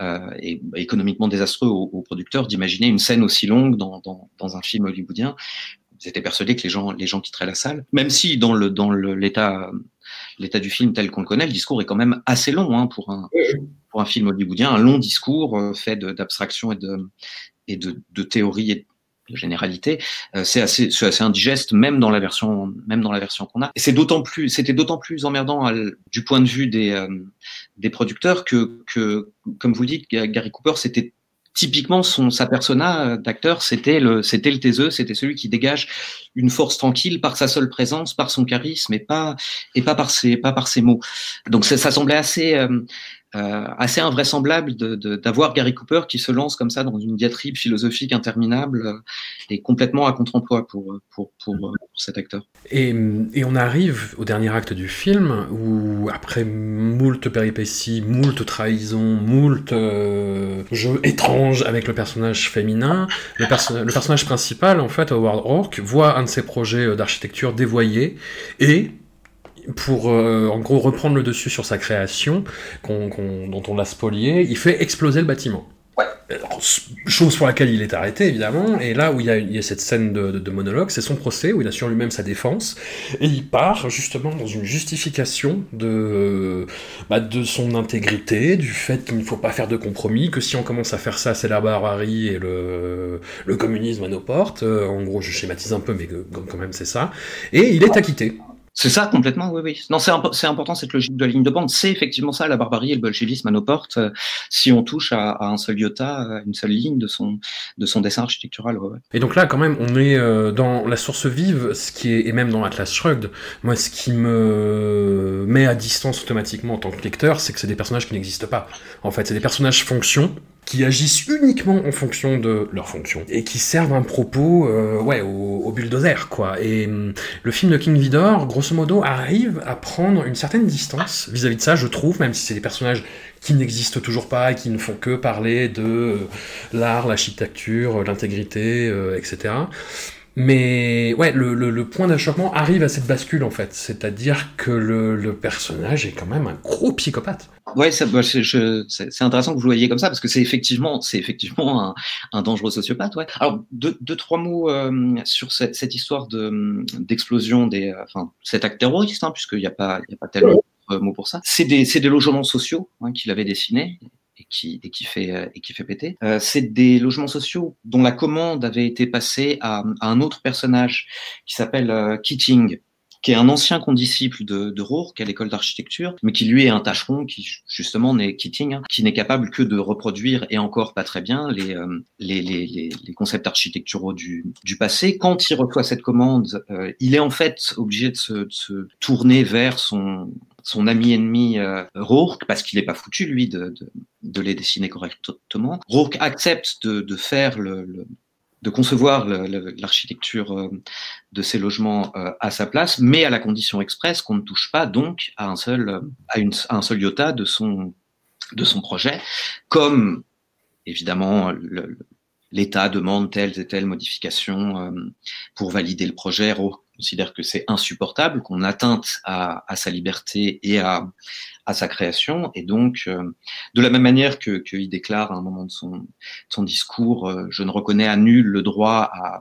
euh, et économiquement désastreux aux, producteurs d'imaginer une scène aussi longue dans, dans un film hollywoodien ils étaient persuadés que les gens, les gens quitteraient la salle. Même si dans le dans le l'état l'état du film tel qu'on le connaît, le discours est quand même assez long hein, pour un pour un film hollywoodien, un long discours euh, fait d'abstraction et de et de, de théorie et de généralité, euh, c'est assez, c'est assez indigeste même dans la version, même dans la version qu'on a. Et c'est d'autant plus, c'était d'autant plus emmerdant à, du point de vue des euh, des producteurs que que, comme vous dites, Gary Cooper, c'était typiquement son sa persona d'acteur c'était le c'était le taiseux c'était celui qui dégage une force tranquille par sa seule présence par son charisme et pas et pas par ses pas par ses mots. Donc ça, ça semblait assez euh, assez invraisemblable d'avoir Gary Cooper qui se lance comme ça dans une diatribe philosophique interminable euh, et complètement à contre-emploi pour, pour, pour, pour, cet acteur. Et, on arrive au dernier acte du film où, après moult péripéties, moult trahisons, moult euh, jeux étranges avec le personnage féminin, le, perso le, personnage principal, en fait, Howard Hawke, voit un de ses projets d'architecture dévoyé et pour euh, en gros reprendre le dessus sur sa création, qu on, qu on, dont on l'a spolié, il fait exploser le bâtiment. Ouais. Alors, chose pour laquelle il est arrêté, évidemment, et là où il y a, il y a cette scène de, de, de monologue, c'est son procès, où il assure lui-même sa défense, et il part justement dans une justification de, bah, de son intégrité, du fait qu'il ne faut pas faire de compromis, que si on commence à faire ça, c'est la barbarie et le, le communisme à nos portes, en gros je schématise un peu, mais quand même c'est ça, et il est acquitté. C'est ça complètement, oui, oui. Non, c'est imp important cette logique de la ligne de bande. C'est effectivement ça, la barbarie et le bolchevisme à nos portes. Euh, si on touche à, un seul iota, à une seule ligne de son de son dessin architectural. Et donc là, quand même, on est euh, dans la source vive, ce qui est et même dans Atlas Shrugged. Moi, ce qui me met à distance automatiquement en tant que lecteur, c'est que c'est des personnages qui n'existent pas. En fait, c'est des personnages fonctions qui agissent uniquement en fonction de leur fonction et qui servent un propos euh, ouais au, au, bulldozer quoi et hum, le film de King Vidor grosso arrive à prendre une certaine distance vis-à-vis -vis de ça je trouve même si c'est des personnages qui n'existent toujours pas et qui ne font que parler de euh, l'art l'architecture l'intégrité euh, etc mais ouais, le, le, le point d'achoppement arrive à cette bascule en fait, c'est-à-dire que le, le, personnage est quand même un gros psychopathe. Ouais, c'est intéressant que vous le voyez comme ça parce que c'est effectivement, c'est effectivement un, un, dangereux sociopathe. Ouais. Alors deux, deux trois mots euh, sur cette, cette histoire de d'explosion des, euh, enfin cet acte terroriste, hein, puisqu'il n'y a pas, il y a pas tellement de mots pour ça. C'est des, c'est des logements sociaux hein, qu'il avait dessinés et qui, et qui fait euh, et qui fait péter. Euh, c'est des logements sociaux dont la commande avait été passée à, un autre personnage qui s'appelle euh, Keating, qui est un ancien condisciple de, de Rourke à l'école d'architecture, mais qui lui est un tâcheron qui justement n'est Keating, hein, qui n'est capable que de reproduire et encore pas très bien les, euh, les, les, les, concepts architecturaux du, du passé. Quand il reçoit cette commande, il est en fait obligé de se, de se tourner vers son son ami ennemi euh, Rourke, parce qu'il n'est pas foutu, lui, de, de, de, les dessiner correctement. Rourke accepte de, de faire le, le, de concevoir l'architecture euh, de ces logements euh, à sa place, mais à la condition expresse qu'on ne touche pas donc à un seul, euh, à, une, à un seul iota de son, de son projet, comme évidemment l'État demande telles et telles modifications pour valider le projet. Rourke considère que c'est insupportable, qu'on atteinte à, à, sa liberté et à, à sa création. Et donc, euh, de la même manière que qu'il déclare à un moment de son, son discours, euh, je ne reconnais à nul le droit à,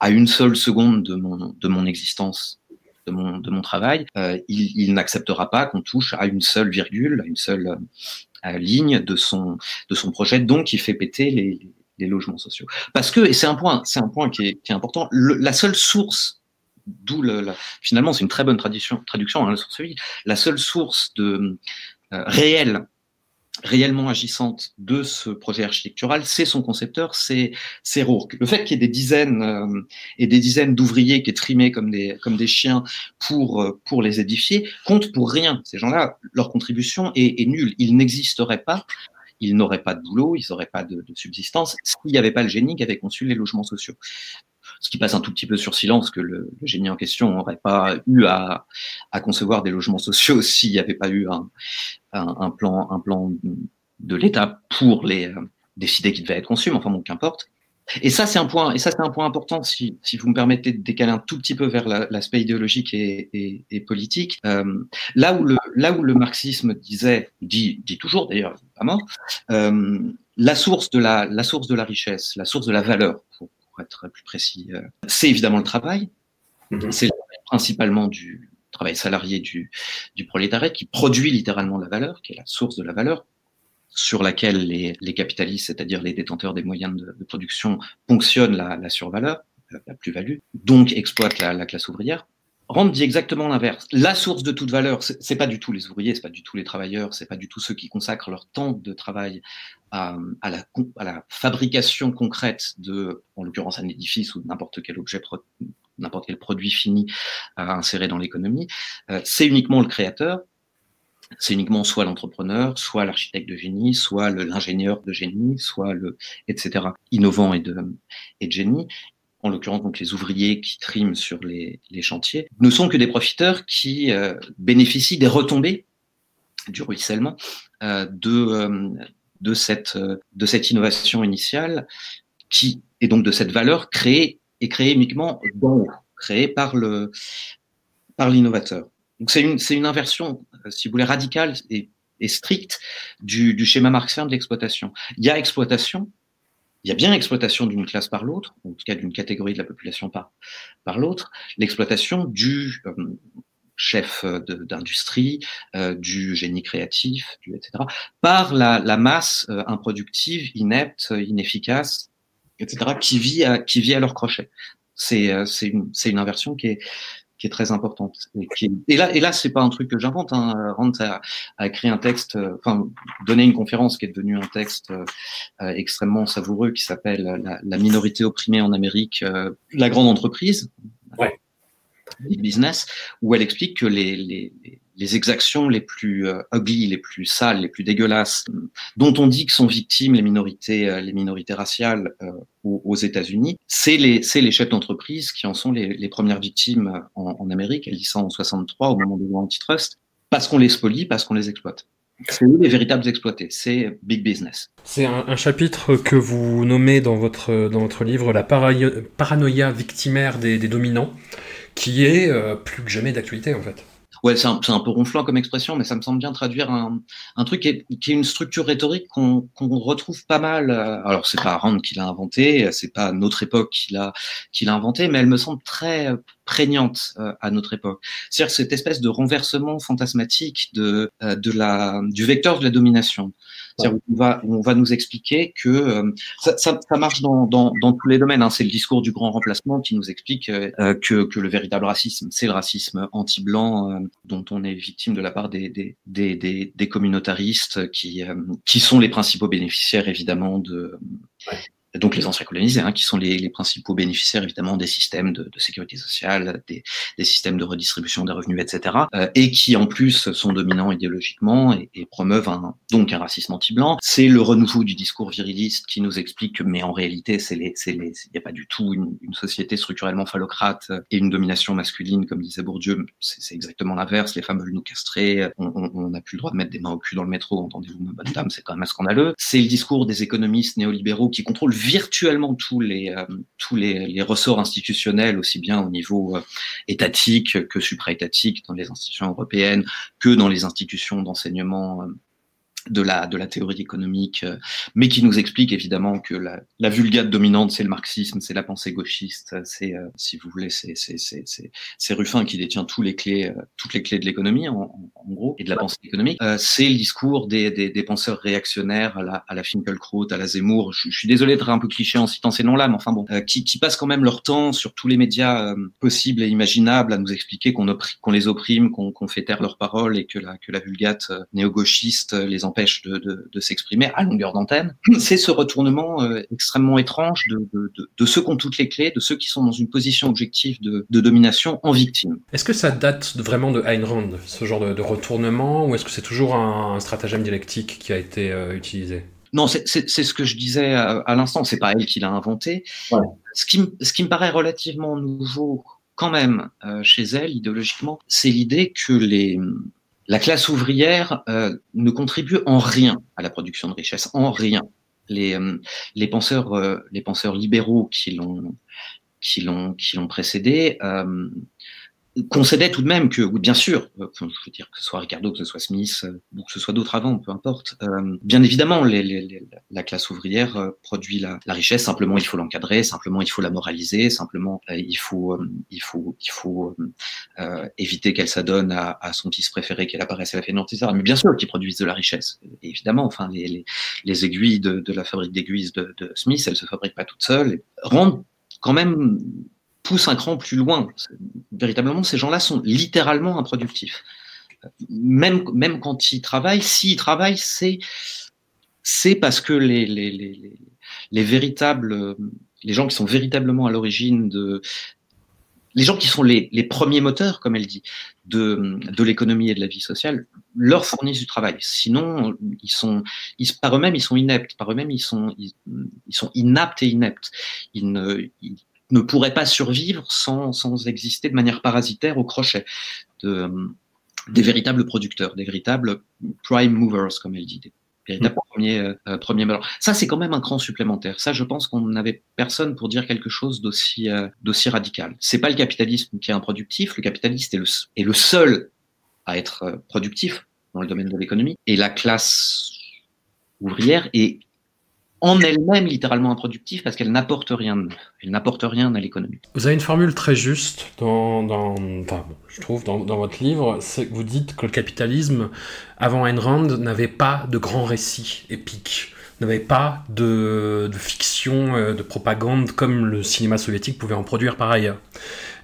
à une seule seconde de mon, de mon existence. De mon, de mon travail, euh, il, il n'acceptera pas qu'on touche à une seule virgule, à une seule ligne de son, de son projet, donc il fait péter les, les logements sociaux. Parce que, et c'est un point, c'est un point qui est, important, la seule source d'où le, finalement c'est une très bonne traduction, hein, la seule source de euh, réelle, réellement agissante de ce projet architectural, c'est son concepteur, c'est Rourke. Le fait qu'il y ait des dizaines euh, et des dizaines d'ouvriers qui est trimés comme des comme des chiens pour euh, pour les édifier compte pour rien. Ces gens-là, leur contribution est, est nulle. Ils n'existeraient pas ils n'auraient pas de boulot, ils n'auraient pas de, subsistance s'il n'y avait pas le génie qui avait conçu les logements sociaux ce qui passe un tout petit peu sur silence, que le, génie en question n'aurait pas eu à, concevoir des logements sociaux *laughs* s'il n'y avait pas eu un plan de l'État pour les euh, décider qu'il devait être conçu, mais enfin bon, qu'importe. Et ça, c'est un point, et ça, c'est un point important, si, si vous me permettez de décaler un tout petit peu vers l'aspect idéologique et, et, et politique. Euh, là où le, là où le marxisme disait, dit, dit toujours d'ailleurs, pas mort, euh, la source de la, la source de la richesse, la source de la valeur, pour, pour être plus précis, euh, c'est évidemment le travail. Mmh. C'est principalement du travail salarié du, du prolétariat qui produit littéralement la valeur, qui est la source de la valeur sur laquelle les, les capitalistes, c'est-à-dire les détenteurs des moyens de, de production, ponctionnent la, la survaleur, la, la plus-value, donc exploitent la, la classe ouvrière. Rand dit exactement l'inverse. La source de toute valeur, c'est pas du tout les ouvriers, c'est pas du tout les travailleurs, c'est pas du tout ceux qui consacrent leur temps de travail à, à, la, à la, fabrication concrète de, en l'occurrence, un édifice ou n'importe quel objet, n'importe quel produit fini à insérer dans l'économie. Euh, c'est uniquement le créateur. C'est uniquement soit l'entrepreneur, soit l'architecte de génie, soit l'ingénieur de génie, soit le etc. innovant et de, et génie en l'occurrence donc les ouvriers qui triment sur les, les chantiers, ne sont que des profiteurs qui euh, bénéficient des retombées du ruissellement euh, de, euh, de, cette, de cette innovation initiale qui et donc de cette valeur créée et créée uniquement haut, créée par le par l'innovateur. Donc c'est une, inversion, si vous voulez, radicale et, stricte du, du schéma marxien de l'exploitation. Il y a exploitation, il y a bien exploitation d'une classe par l'autre, en tout cas d'une catégorie de la population par, l'autre, l'exploitation du euh, chef d'industrie, euh, du génie créatif, etc., par la, la masse euh, improductive, inepte, inefficace, etc., qui vit à, qui vit leur crochet. C'est euh, une, une inversion qui est, qui est très importante. Et, qui et là, et là, c'est pas un truc que j'invente. Hein. Rand a, a, écrit un texte, euh, enfin, donné une conférence qui est devenue un texte euh, extrêmement savoureux qui s'appelle la, la, minorité opprimée en Amérique, euh, la grande entreprise. Ouais. Business, où elle explique que les, les, les exactions les plus euh, ugly, les plus sales, les plus dégueulasses, dont on dit que sont victimes les minorités, euh, les minorités raciales euh, aux, États-Unis, c'est les, c'est les chefs d'entreprise qui en sont les, les premières victimes en, en Amérique. Sont en 63 au moment de loi antitrust, parce qu'on les spolie, parce qu'on les exploite. C'est eux les véritables exploités, c'est big business. C'est un, un, chapitre que vous nommez dans votre, dans votre livre la paranoïa victimaire des, des dominants, qui est euh, plus que jamais d'actualité en fait. Ouais, c'est un, peu ronflant comme expression, mais ça me semble bien traduire un, truc qui est, une structure rhétorique qu'on qu retrouve pas mal. Alors, c'est pas Rand qui l'a inventé, c'est pas notre époque qui l'a qui l'a inventé, mais elle me semble très prégnante à notre époque. C'est-à-dire cette espèce de renversement fantasmatique de, de la, du vecteur de la domination. On va, on va nous expliquer que euh, ça, ça, ça, marche dans, dans, dans, tous les domaines. Hein. C'est le discours du grand remplacement qui nous explique euh, que, que le véritable racisme, c'est le racisme anti-blanc euh, dont on est victime de la part des, des, des, des, communautaristes qui, qui sont les principaux bénéficiaires évidemment de, donc les anciens colonisés, hein, qui sont les, principaux bénéficiaires évidemment des systèmes de, sécurité sociale, des, systèmes de redistribution des revenus, etc., euh, et qui en plus sont dominants idéologiquement et, promeuvent un, donc un racisme anti-blanc. C'est le renouveau du discours viriliste qui nous explique que, mais en réalité, c'est les, il n'y a pas du tout une, une, société structurellement phallocrate et une domination masculine, comme disait Bourdieu. C'est exactement l'inverse. Les femmes veulent nous castrer. On n'a plus le droit de mettre des mains au cul dans le métro. Entendez-vous, ma bonne dame, c'est quand même scandaleux. C'est le discours des économistes néolibéraux qui contrôlent virtuellement tous les euh, tous les, ressorts institutionnels, aussi bien au niveau euh, étatique que supraétatique dans les institutions européennes, que dans les institutions d'enseignement euh, de la, de la théorie économique, euh, mais qui nous explique évidemment que la, la vulgate dominante, c'est le marxisme, c'est la pensée gauchiste, c'est, euh, si vous voulez, c'est, c'est, c'est, c'est, Ruffin qui détient tous les clés, euh, toutes les clés de l'économie, en, en, gros, et de la pensée économique. c'est le discours des, des, des, penseurs réactionnaires à la, à la Finkelkraut, à la Zemmour. Je, je suis désolé d'être un peu cliché en citant ces noms-là, mais enfin bon, qui, qui passent quand même leur temps sur tous les médias possibles et imaginables à nous expliquer qu'on, qu'on les opprime, qu'on, qu'on fait taire leurs paroles et que la, que la vulgate néo-gauchiste les empêche de, de, de s'exprimer à longueur d'antenne, *clears throat* c'est ce retournement euh, extrêmement étrange de, de, ceux qui ont toutes les clés, de ceux qui sont dans une position objective de, domination en victime. Est-ce que ça date vraiment de Ayn Rand, ce genre de, retournement, ou est-ce que c'est toujours un, stratagème dialectique qui a été euh, utilisé? Non, c'est ce que je disais à, à l'instant. C'est pas elle qui l'a inventé. Ouais. Ce, qui, ce qui me paraît relativement nouveau, quand même, euh, chez elle, idéologiquement, c'est l'idée que les, la classe ouvrière euh, ne contribue en rien à la production de richesse, en rien. Les, euh, euh, les penseurs libéraux qui qui l'ont précédé concédait tout de même que, bien sûr, euh, je veux dire que ce soit Ricardo, que ce soit Smith, euh, ou que ce soit d'autres avant, peu importe. Euh, bien évidemment, les, les, la classe ouvrière produit la, la, richesse. Simplement, il faut l'encadrer. Simplement, il faut la moraliser. Simplement, il faut, il faut, il faut éviter qu'elle s'adonne à, à, son fils préféré, qu'elle apparaisse à la fainéante, etc. Mais bien sûr, qu'ils produisent de la richesse. Évidemment, enfin, les, les, aiguilles de, de, la fabrique d'aiguilles de, de, Smith, elles se fabriquent pas toutes seules. Rendent quand même pousse un cran plus loin. Véritablement, ces gens-là sont littéralement improductifs. Même, même quand ils travaillent, s'ils travaillent, c'est, c'est parce que les, les, les, les, véritables, les gens qui sont véritablement à l'origine de, les gens qui sont les, les premiers moteurs, comme elle dit, de, de l'économie et de la vie sociale, leur fournissent du travail. Sinon, ils sont, ils, par eux-mêmes, ils sont ineptes. Par eux-mêmes, ils sont, ils, sont inaptes et ineptes. Ils ne, ils, ne pourrait pas survivre sans, sans exister de manière parasitaire au crochet de, des véritables producteurs, des véritables prime movers, comme elle dit, des véritables mm. premiers, euh, premiers Ça, c'est quand même un cran supplémentaire. Ça, je pense qu'on n'avait personne pour dire quelque chose d'aussi euh, d'aussi radical. C'est pas le capitalisme qui est improductif. Le capitaliste est le, est le seul à être euh, productif dans le domaine de l'économie. Et la classe ouvrière est en elle-même littéralement improductive parce qu'elle n'apporte rien rien à l'économie. Vous avez une formule très juste dans, je trouve, dans, votre livre, c'est que vous dites que le capitalisme, avant Ayn n'avait pas de grands récits épiques n'avait pas de, fiction, euh, de propagande comme le cinéma soviétique pouvait en produire par ailleurs.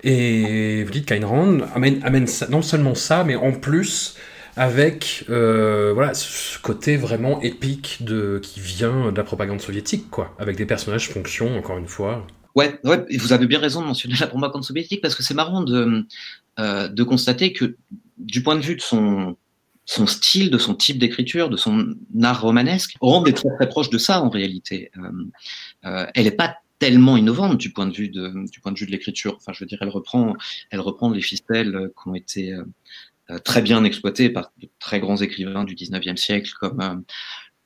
Et vous dites qu'Ayn Rand amène non seulement ça, mais en plus avec euh, voilà ce côté vraiment épique de qui vient de la propagande soviétique quoi, avec des personnages fonction encore une fois. Ouais, vous avez bien raison de mentionner la propagande soviétique parce que c'est marrant de euh, de constater que du point de vue de son son style, de son type d'écriture, de son art romanesque, Rand est très très proche de ça en réalité. Euh, elle n'est pas tellement innovante du point de vue de du point de vue de l'écriture. Enfin, je veux dire, elle reprend elle reprend les ficelles qui ont été très bien exploité par de très grands écrivains du 19e siècle comme euh,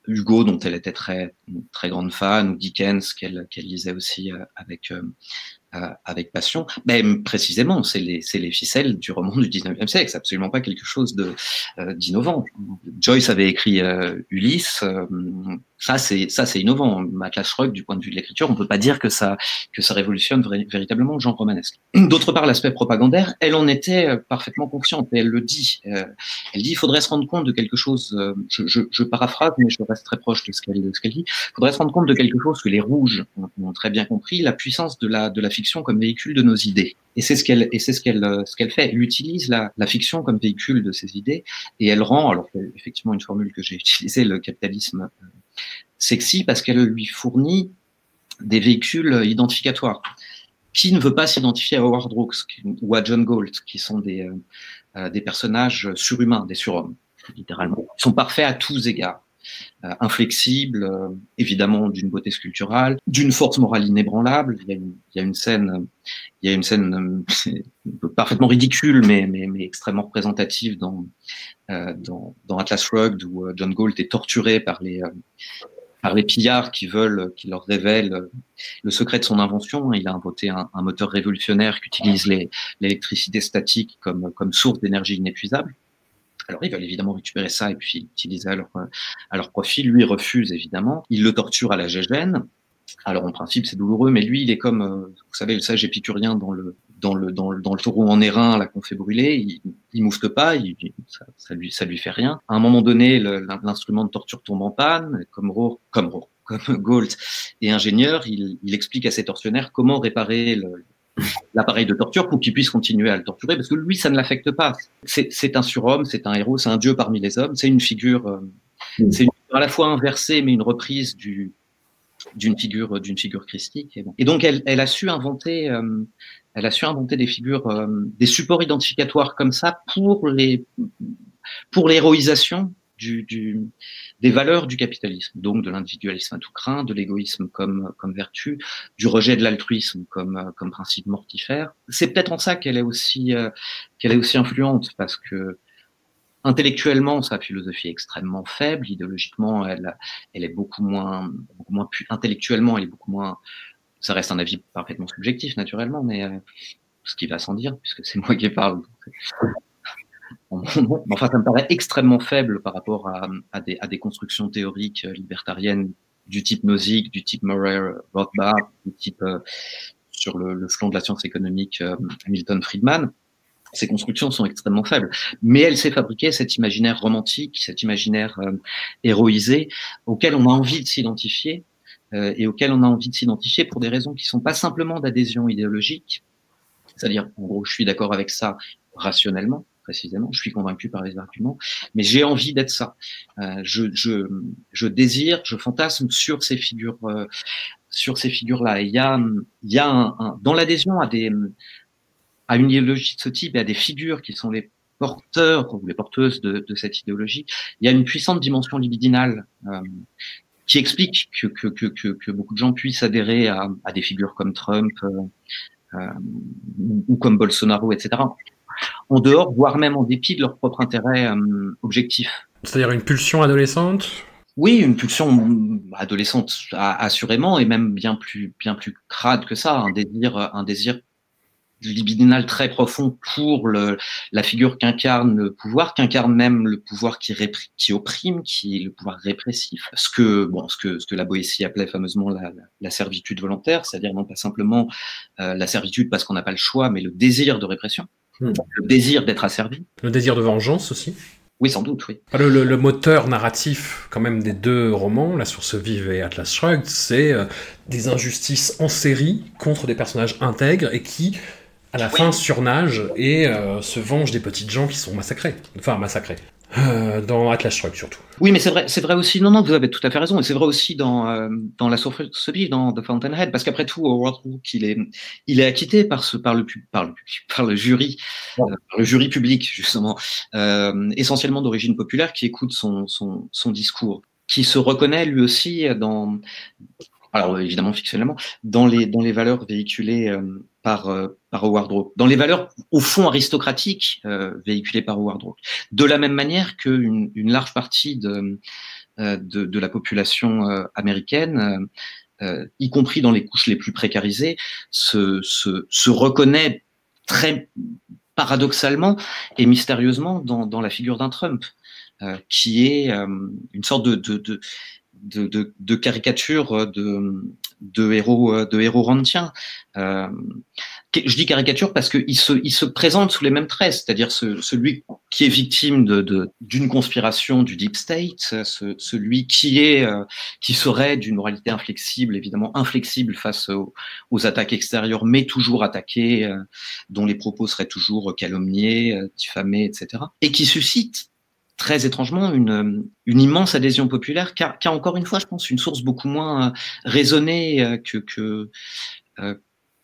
Hugo, dont elle était très, très grande fan, ou Dickens, qu'elle lisait aussi euh, avec, euh, avec passion. Mais précisément, c'est les, les ficelles du roman du 19e siècle. C'est absolument pas quelque chose euh, d'innovant. Joyce avait écrit euh, Ulysse. Ça, c'est ça, c'est innovant. Atlas Shrugged, du point de vue de l'écriture, on peut pas dire que ça que ça révolutionne véritablement le genre romanesque. *clears throat* D'autre part, l'aspect propagandaire, elle en était parfaitement consciente et elle le dit. elle dit, il faudrait se rendre compte de quelque chose. Je, je, je, paraphrase, mais je reste très proche de ce qu'elle dit. Il faudrait se rendre compte de quelque chose que les rouges ont, ont très bien compris, la puissance de la de la fiction comme véhicule de nos idées. Et c'est ce qu'elle et c'est ce qu'elle ce qu'elle fait. Elle utilise la, la fiction comme véhicule de ses idées et elle rend alors effectivement une formule que j'ai *laughs* utilisée le capitalisme euh, sexy parce qu'elle lui fournit des véhicules identificatoires. Qui ne veut pas s'identifier à Howard Brooks ou à John Galt, qui sont des, euh, euh, des personnages surhumains, des surhommes, littéralement. Ils sont parfaits à tous égards. Euh, inflexible, euh, évidemment d'une beauté sculpturale, d'une force morale inébranlable. Il y a une, scène, il y a une scène euh, *laughs* parfaitement ridicule, mais, extrêmement représentative dans, Atlas Shrugged, où John Galt est torturé par les pillards qui veulent, qui leur révèlent le secret de son invention. Il a inventé un, moteur révolutionnaire qui utilise l'électricité statique comme source d'énergie inépuisable. Alors ils veulent évidemment récupérer ça et puis l'utiliser à leur, à leur profit. Lui, il refuse évidemment. Il le torture à la gégène. Alors en principe, c'est douloureux, mais lui, il est comme, euh, vous savez, le sage épicurien dans le dans le dans le, dans le taureau en airain là qu'on fait brûler, il, il moufte pas, il, ça, ça, lui ça lui fait rien. À un moment donné, l'instrument de torture tombe en panne, comme Rohr, comme Rohr, comme Galt est ingénieur, il, il explique à ses tortionnaires comment réparer le, l'appareil de torture pour qu'il puisse continuer à le torturer, parce que lui, ça ne l'affecte pas. C'est un surhomme, c'est un héros, c'est un dieu parmi les hommes, c'est une figure, euh, mm. c'est à la fois inversée, mais une reprise du d'une figure d'une figure christique. Et, bon. et donc, elle, elle, a su inventer, euh, elle a su inventer des figures, euh, des supports identificatoires comme ça pour les pour l'héroïsation du, du, des valeurs du capitalisme, donc de l'individualisme à tout craint, de l'égoïsme comme, comme vertu, du rejet de l'altruisme comme, comme principe mortifère. C'est peut-être en ça qu'elle est aussi euh, qu'elle est aussi influente parce que intellectuellement sa philosophie est extrêmement faible, idéologiquement elle elle est beaucoup moins beaucoup moins intellectuellement elle est beaucoup moins ça reste un avis parfaitement subjectif naturellement mais euh, ce qui va sans dire puisque c'est moi qui parle *laughs* enfin, ça me paraît extrêmement faible par rapport à, des, constructions théoriques euh, libertariennes du type Nozick, du type Murray Rothbard, du type euh, sur le, flanc de la science économique euh, Milton Friedman. Ces constructions sont extrêmement faibles, mais elle s'est fabriquée cet imaginaire romantique, cet imaginaire euh, héroïsé auquel on a envie de s'identifier et auquel on a envie de s'identifier pour des raisons qui sont pas simplement d'adhésion idéologique, c'est-à-dire en gros je suis d'accord avec ça rationnellement, précisément. Je suis convaincu par les arguments, mais j'ai envie d'être ça. Euh, je, désire, je fantasme sur ces figures, euh, sur ces figures-là. Il y a, dans l'adhésion à une idéologie de ce type et à des figures qui sont les porteurs ou les porteuses de, cette idéologie, il y a une puissante dimension libidinale euh, qui explique que, beaucoup de gens puissent adhérer à, des figures comme Trump ou comme Bolsonaro, etc en dehors, voire même en dépit de leur propre intérêt euh, objectif. C'est-à-dire une pulsion adolescente? Oui, une pulsion adolescente assurément et même bien plus bien plus crade que ça, un désir un désir libidinal très profond pour le, la figure qu'incarne le pouvoir, qu'incarne même le pouvoir qui, qui opprime, qui est le pouvoir répressif. Ce que bon, ce que ce que la Boétie appelait fameusement la, la, servitude volontaire, c'est-à-dire non pas simplement euh, la servitude parce qu'on n'a pas le choix, mais le désir de répression. Hmm. Le désir d'être asservi. Le désir de vengeance aussi. Oui, sans doute, oui. Le, le, le, moteur narratif, quand même, des deux romans, La Source Vive et Atlas Shrugged, c'est euh, des injustices en série contre des personnages intègres et qui, à la oui. fin, surnagent et euh, se vengent des petites gens qui sont massacrés. Enfin, massacrés. Euh, dans Atlas Shrugged surtout. Oui, mais c'est vrai, c'est vrai aussi. Non, non, vous avez tout à fait raison. Et c'est vrai aussi dans euh, dans la vive, dans The Fountainhead, parce qu'après tout, Howard Rook, il est il est acquitté par ce par le par le *laughs* par le jury, ouais. euh, par le jury public justement, euh, essentiellement d'origine populaire, qui écoute son son son discours, qui se reconnaît lui aussi dans alors évidemment fictionnellement, dans les, dans les valeurs véhiculées euh, par, euh, par Howard Rook, dans les valeurs au fond aristocratiques euh, véhiculées par Howard Rook. De la même manière qu'une une large partie de, euh, de, de, la population euh, américaine y compris dans les couches les plus précarisées, se, se, se reconnaît très paradoxalement et mystérieusement dans, dans la figure d'un Trump, euh, qui est euh, une sorte de, de, de de, de, de, caricature de, de héros de héros rantiens. Euh, je dis caricature parce qu'il se, il se présente sous les mêmes traits, c'est-à-dire ce, celui qui est victime de, d'une conspiration du deep state, ce, celui qui est euh, qui serait d'une moralité inflexible, évidemment inflexible face aux, attaques extérieures, mais toujours attaqué, euh, dont les propos seraient toujours calomniés, euh, diffamés, etc., et qui suscite très étrangement une, immense adhésion populaire, car, encore une fois, je pense, une source beaucoup moins raisonnée que, que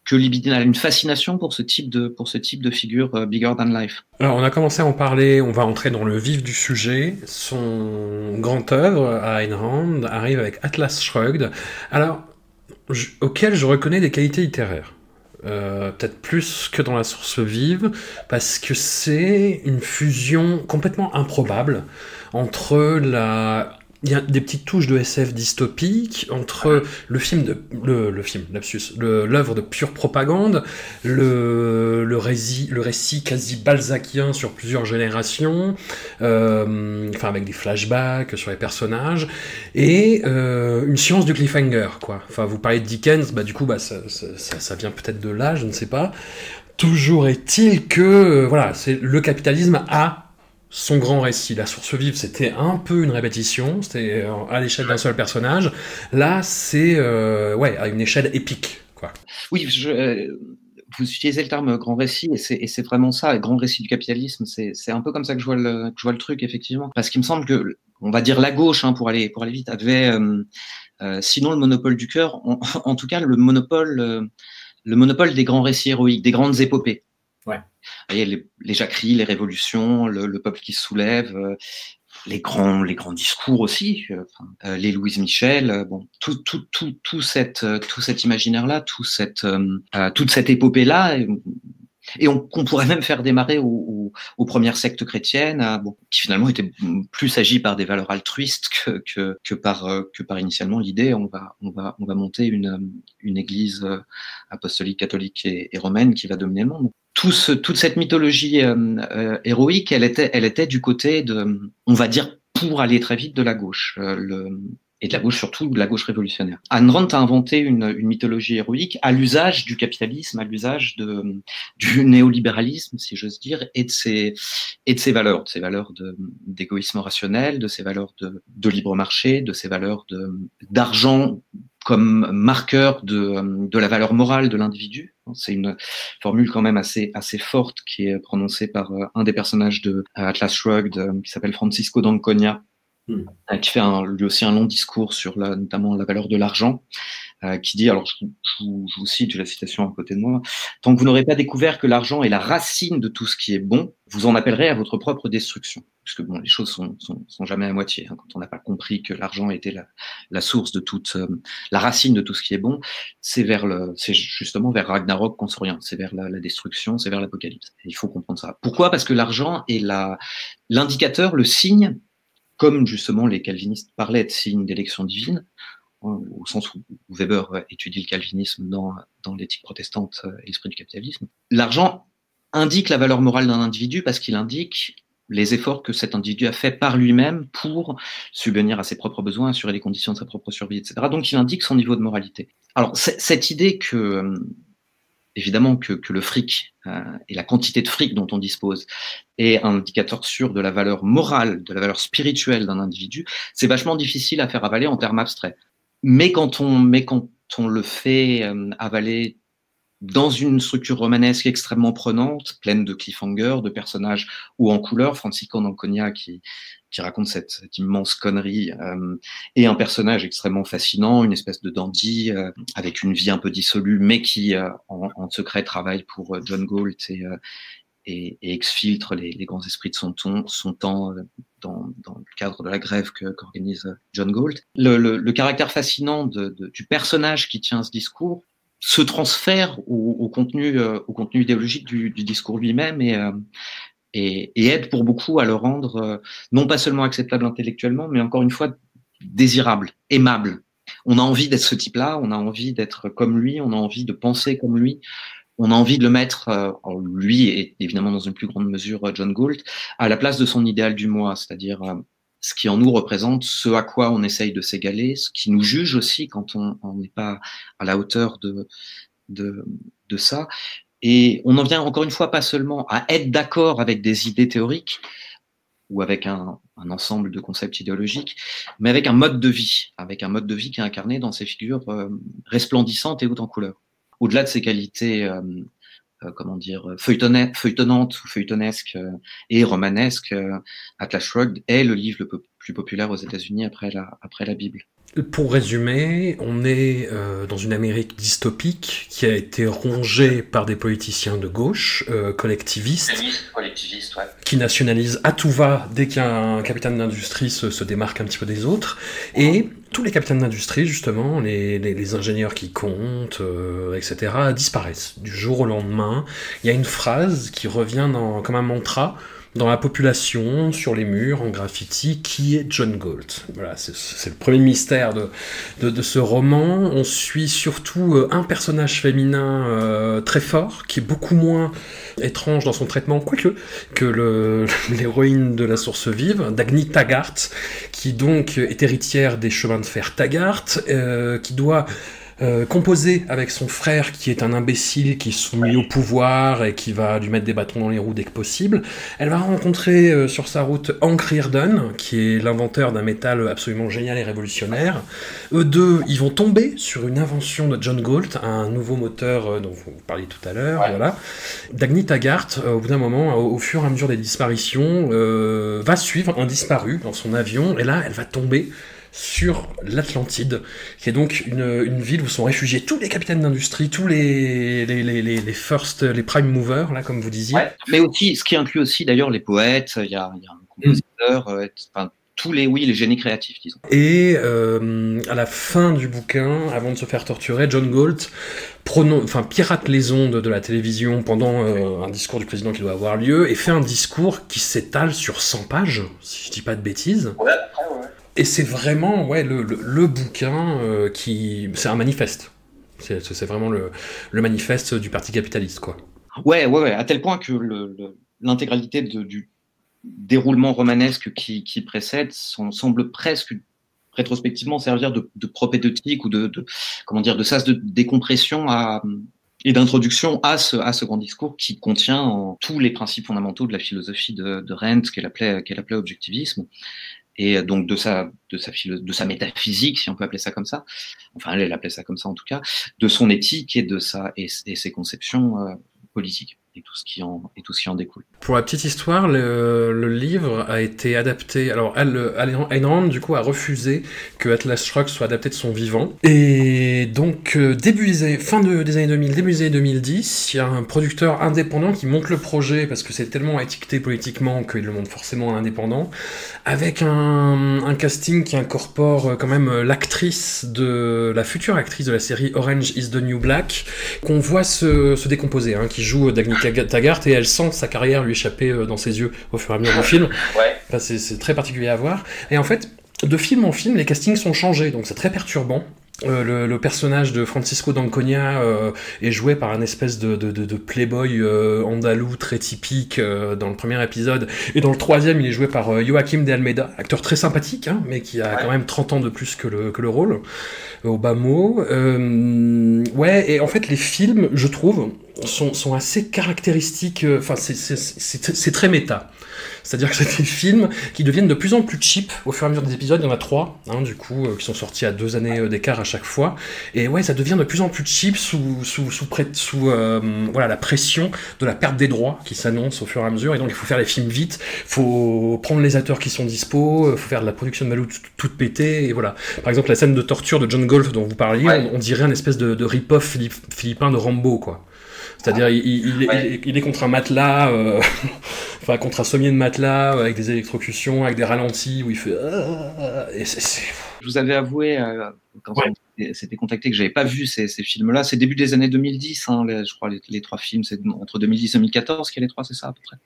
que Libidine a une fascination pour ce type de, pour ce type de figure euh, bigger than life. Alors, on a commencé à en parler, on va entrer dans le vif du sujet. Son grand œuvre, à Ayn Rand, arrive avec Atlas Shrugged, alors, auquel je reconnais des qualités littéraires. Euh, peut-être plus que dans la source vive, parce que c'est une fusion complètement improbable entre la il y a des petites touches de SF dystopique entre le film de le, le film lapsus l'œuvre de pure propagande le le récit le récit quasi balzacien sur plusieurs générations euh, enfin avec des flashbacks sur les personnages et euh, une science du cliffhanger quoi. Enfin vous parlez de Dickens bah du coup bah ça, ça, ça vient peut-être de là je ne sais pas. Toujours est-il que euh, voilà c'est le capitalisme a son grand récit. La source vive, c'était un peu une répétition, c'était euh, à l'échelle d'un seul personnage. Là, c'est euh, ouais, à une échelle épique. Quoi. Oui, je, euh, vous utilisez le terme grand récit, et c'est vraiment ça, grand récit du capitalisme. C'est un peu comme ça que je vois le, que je vois le truc, effectivement. Parce qu'il me semble que, on va dire la gauche, hein, pour, aller, pour aller vite, avait, sinon le monopole du cœur, en, *laughs* en, tout cas le monopole, le monopole des grands récits héroïques, des grandes épopées. Ouais. voyez, les, les jacqueries, les révolutions, le, le, peuple qui se soulève, euh, les grands, les grands discours aussi, euh, euh les Louise Michel, bon, tout, tout, tout, tout, cette, tout cet imaginaire-là, tout cette, toute cette épopée-là, et on, qu'on pourrait même faire démarrer aux, aux, premières sectes chrétiennes, bon, qui finalement étaient plus agies par des valeurs altruistes que, que, que par, que par initialement l'idée on va, on, va, on va monter une, une église apostolique, catholique et, et romaine qui va dominer le monde tout ce, toute cette mythologie euh, euh, héroïque, elle était, elle était du côté de, on va dire, pour aller très vite, de la gauche. Euh, le, et de la gauche surtout, de la gauche révolutionnaire. Ayn Rand a inventé une, une mythologie héroïque à l'usage du capitalisme, à l'usage du néolibéralisme, si j'ose dire, et de ses, et de ses valeurs, de ses valeurs d'égoïsme rationnel, de ses valeurs de, de libre marché, de ses valeurs d'argent comme marqueur de, de la valeur morale de l'individu. C'est une formule quand même assez, assez forte qui est prononcée par euh, un des personnages de Atlas Shrugged, euh, qui s'appelle Francisco d'Anconia, hmm. euh, qui fait un, lui aussi un long discours sur la, notamment la valeur de l'argent, qui dit, alors je, je, je vous cite, la citation à côté de moi, tant que vous n'aurez pas découvert que l'argent est la racine de tout ce qui est bon, vous en appellerez à votre propre destruction puisque bon, les choses sont, sont, sont jamais à moitié. Hein, quand on n'a pas compris que l'argent était la, la, source de toute, euh, la racine de tout ce qui est bon, c'est vers le, c'est justement vers Ragnarok qu'on s'oriente, c'est vers la, la, destruction, c'est vers l'apocalypse. Il faut comprendre ça. Pourquoi? Parce que l'argent est la, l'indicateur, le signe, comme justement les calvinistes parlaient de signe d'élection divine, au sens où Weber étudie le calvinisme dans, dans l'éthique protestante et l'esprit du capitalisme. L'argent indique la valeur morale d'un individu parce qu'il indique les efforts que cet individu a fait par lui-même pour subvenir à ses propres besoins, assurer les conditions de sa propre survie, etc. Donc il indique son niveau de moralité. Alors cette idée que, euh, évidemment, que, que le fric euh, et la quantité de fric dont on dispose est un indicateur sûr de la valeur morale, de la valeur spirituelle d'un individu, c'est vachement difficile à faire avaler en termes abstraits. Mais quand on, mais quand on le fait euh, avaler dans une structure romanesque extrêmement prenante, pleine de cliffhangers, de personnages ou en couleur, Francisco d'Anconia qui, qui raconte cette, immense connerie, euh, et un personnage extrêmement fascinant, une espèce de dandy euh, avec une vie un peu dissolue, mais qui euh, en, en, secret travaille pour euh, John Galt et, euh, et, et exfiltre les, les, grands esprits de son, ton, son temps dans, dans, le cadre de la grève qu'organise John Galt. Le, le, le, caractère fascinant de, de, du personnage qui tient ce discours se transfère au, au contenu, euh, au contenu idéologique du, du discours lui-même et, euh, et, et, aide pour beaucoup à le rendre euh, non pas seulement acceptable intellectuellement, mais encore une fois désirable, aimable. on a envie d'être ce type-là, on a envie d'être comme lui, on a envie de penser comme lui, on a envie de le mettre, euh, lui et évidemment dans une plus grande mesure John Gould, à la place de son idéal du moi, c'est-à-dire ce qui en nous représente ce à quoi on essaye de s'égaler, ce qui nous juge aussi quand on n'est pas à la hauteur de, de, de ça. Et on en vient encore une fois pas seulement à être d'accord avec des idées théoriques ou avec un, ensemble de concepts idéologiques, mais avec un mode de vie, avec un mode de vie qui est incarné dans ces figures euh, resplendissantes et hautes en couleur. Au-delà de ses qualités, euh, euh, comment dire, feuilletonnantes ou feuilletonesques euh, et romanesques, euh, Atlas Shrugged est le livre le plus populaire aux États-Unis après la Bible. Pour résumer, on est euh, dans une Amérique dystopique qui a été rongée par des politiciens de gauche, euh, collectivistes, collectiviste, ouais. qui nationalisent à tout va dès qu'un capitaine d'industrie se, se, démarque un petit peu des autres. Et tous les capitaines d'industrie, justement, les, les, les, ingénieurs qui comptent, euh, etc., disparaissent. Du jour au lendemain, il y a une phrase qui revient dans, comme un mantra dans la population, sur les murs, en graffiti, qui est John Galt. Voilà, c'est le premier mystère de, de, ce roman. On suit surtout euh, un personnage féminin euh, très fort, qui est beaucoup moins étrange dans son traitement, quoique, que *laughs* l'héroïne de la source vive, Dagny Taggart, qui donc est héritière des chemins de fer Taggart, euh, qui doit euh, composé avec son frère qui est un imbécile qui est soumis au pouvoir et qui va lui mettre des bâtons dans les roues dès que possible. Elle va rencontrer euh, sur sa route Hank Reardon, qui est l'inventeur d'un métal absolument génial et révolutionnaire. Eux deux, ils vont tomber sur une invention de John Galt, un nouveau moteur euh, dont vous parliez tout à l'heure. Ouais. Voilà. Dagny Taggart, au bout d'un moment, au, au, fur et à mesure des disparitions, va suivre un disparu dans son avion et là, elle va tomber sur l'Atlantide, qui est donc une, une, ville où sont réfugiés tous les capitaines d'industrie, tous les, les, les, les, first, les prime movers, là, comme vous disiez. Ouais, mais aussi, ce qui inclut aussi d'ailleurs les poètes, il y a, il y a un compositeur, euh, enfin, tous les, oui, les génies créatifs, disons. Et euh, à la fin du bouquin, avant de se faire torturer, John Galt enfin, pirate les ondes de la télévision pendant euh, un discours du président qui doit avoir lieu et fait un discours qui s'étale sur 100 pages, si je dis pas de bêtises. Ouais, ouais. Et c'est vraiment ouais, le, le, bouquin euh, qui. C'est un manifeste. C'est vraiment le, le, manifeste du Parti capitaliste, quoi. Ouais, ouais, ouais, à tel point que l'intégralité du déroulement romanesque qui, qui précède semble presque rétrospectivement servir de, de propédeutique ou de, de, comment dire de sas de décompression à, et d'introduction à ce, à ce grand discours qui contient en tous les principes fondamentaux de la philosophie de, de Rent qu'elle appelait, qu'elle appelait objectivisme et donc de sa de sa métaphysique si on peut appeler ça comme ça enfin elle, elle appelait ça comme ça en tout cas de son éthique et de sa et, ses conceptions euh, politiques et tout ce qui en et tout ce qui en découle. Pour la petite histoire, le, le livre a été adapté. Alors, Ayn Rand du coup a refusé que Atlas Shrugged soit adapté de son vivant. Et donc euh, début des fin de, des années 2000, début des années 2010, il y a un producteur indépendant qui monte le projet parce que c'est tellement étiqueté politiquement qu'il le montre forcément indépendant, avec un, un casting qui incorpore euh, quand même euh, l'actrice de la future actrice de la série Orange Is the New Black qu'on voit se, se décomposer, hein, qui joue Dagny Taggart et elle sent sa carrière lui échapper euh, dans ses yeux au fur et à mesure du film. *laughs* Ouais. Enfin, c'est très particulier à voir. Et en fait, de film en film, les castings sont changés, donc c'est très perturbant. Euh, le, le, personnage de Francisco d'Anconia euh, est joué par un espèce de, de, de, de playboy euh, andalou très typique dans le premier épisode. Et dans le troisième, il est joué par Joaquim de Almeida, acteur très sympathique, hein, mais qui a ouais. quand même 30 ans de plus que le, que le rôle, au bas mot. ouais, et en fait, les films, je trouve, sont, sont assez caractéristiques. Enfin, c'est très méta. C'est-à-dire que *laughs* c'est des films qui deviennent de plus en plus cheap au fur et à mesure des épisodes. Il y en a trois, hein, du coup, euh, qui sont sortis à deux années euh, d'écart à chaque fois. Et ouais, ça devient de plus en plus cheap sous, sous, sous, sous euh, voilà, la pression de la perte des droits qui s'annonce au fur et à mesure. Et donc, il faut faire les films vite, faut prendre les acteurs qui sont dispo, faut faire de la production de Malou toute, toute pétée. Et voilà. Par exemple, la scène de torture de John Golf dont vous parliez, ouais. on, on, dirait un espèce de, de rip-off philippin de Rambo, quoi. C'est-à-dire, il, il, ouais. il, est contre un matelas, euh, *laughs* enfin contre un sommier de matelas, avec des électrocutions, avec des ralentis, où il fait. Euh, et c est, c est... Je vous avais avoué, euh, quand ouais. on s'était contacté, que j'avais pas vu ces, ces films-là. C'est début des années 2010, hein, les, je crois, les, les trois films, c'est entre 2010 et 2014 qu'il y a les trois, c'est ça à peu près.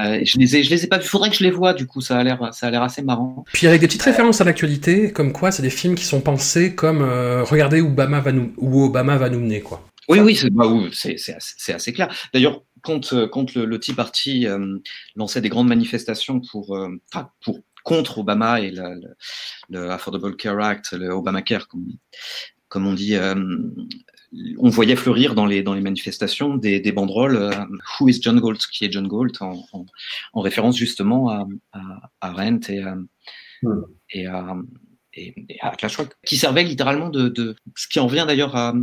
Euh, je les ai, je les ai pas vus. Faudrait que je les vois. Du coup, ça a l'air, ça a l'air assez marrant. Puis avec des petites références à l'actualité, comme quoi c'est des films qui sont pensés comme euh, regardez où Obama va nous, où Obama va nous mener, quoi. Oui, oui, c'est bah, c'est assez, clair. D'ailleurs, quand, euh, quand le, le Tea Party euh, lançait des grandes manifestations pour, euh, pour contre Obama et le, le, le Affordable Care Act, le Obamacare, comme, comme on dit, euh, on voyait fleurir dans les, dans les manifestations des, des banderoles euh, Who is John Galt Qui est John Galt en, en, en référence justement à, à, à Rent et à, Hmm. et à, et, à Clash qui servait littéralement de, ce qui en revient d'ailleurs à,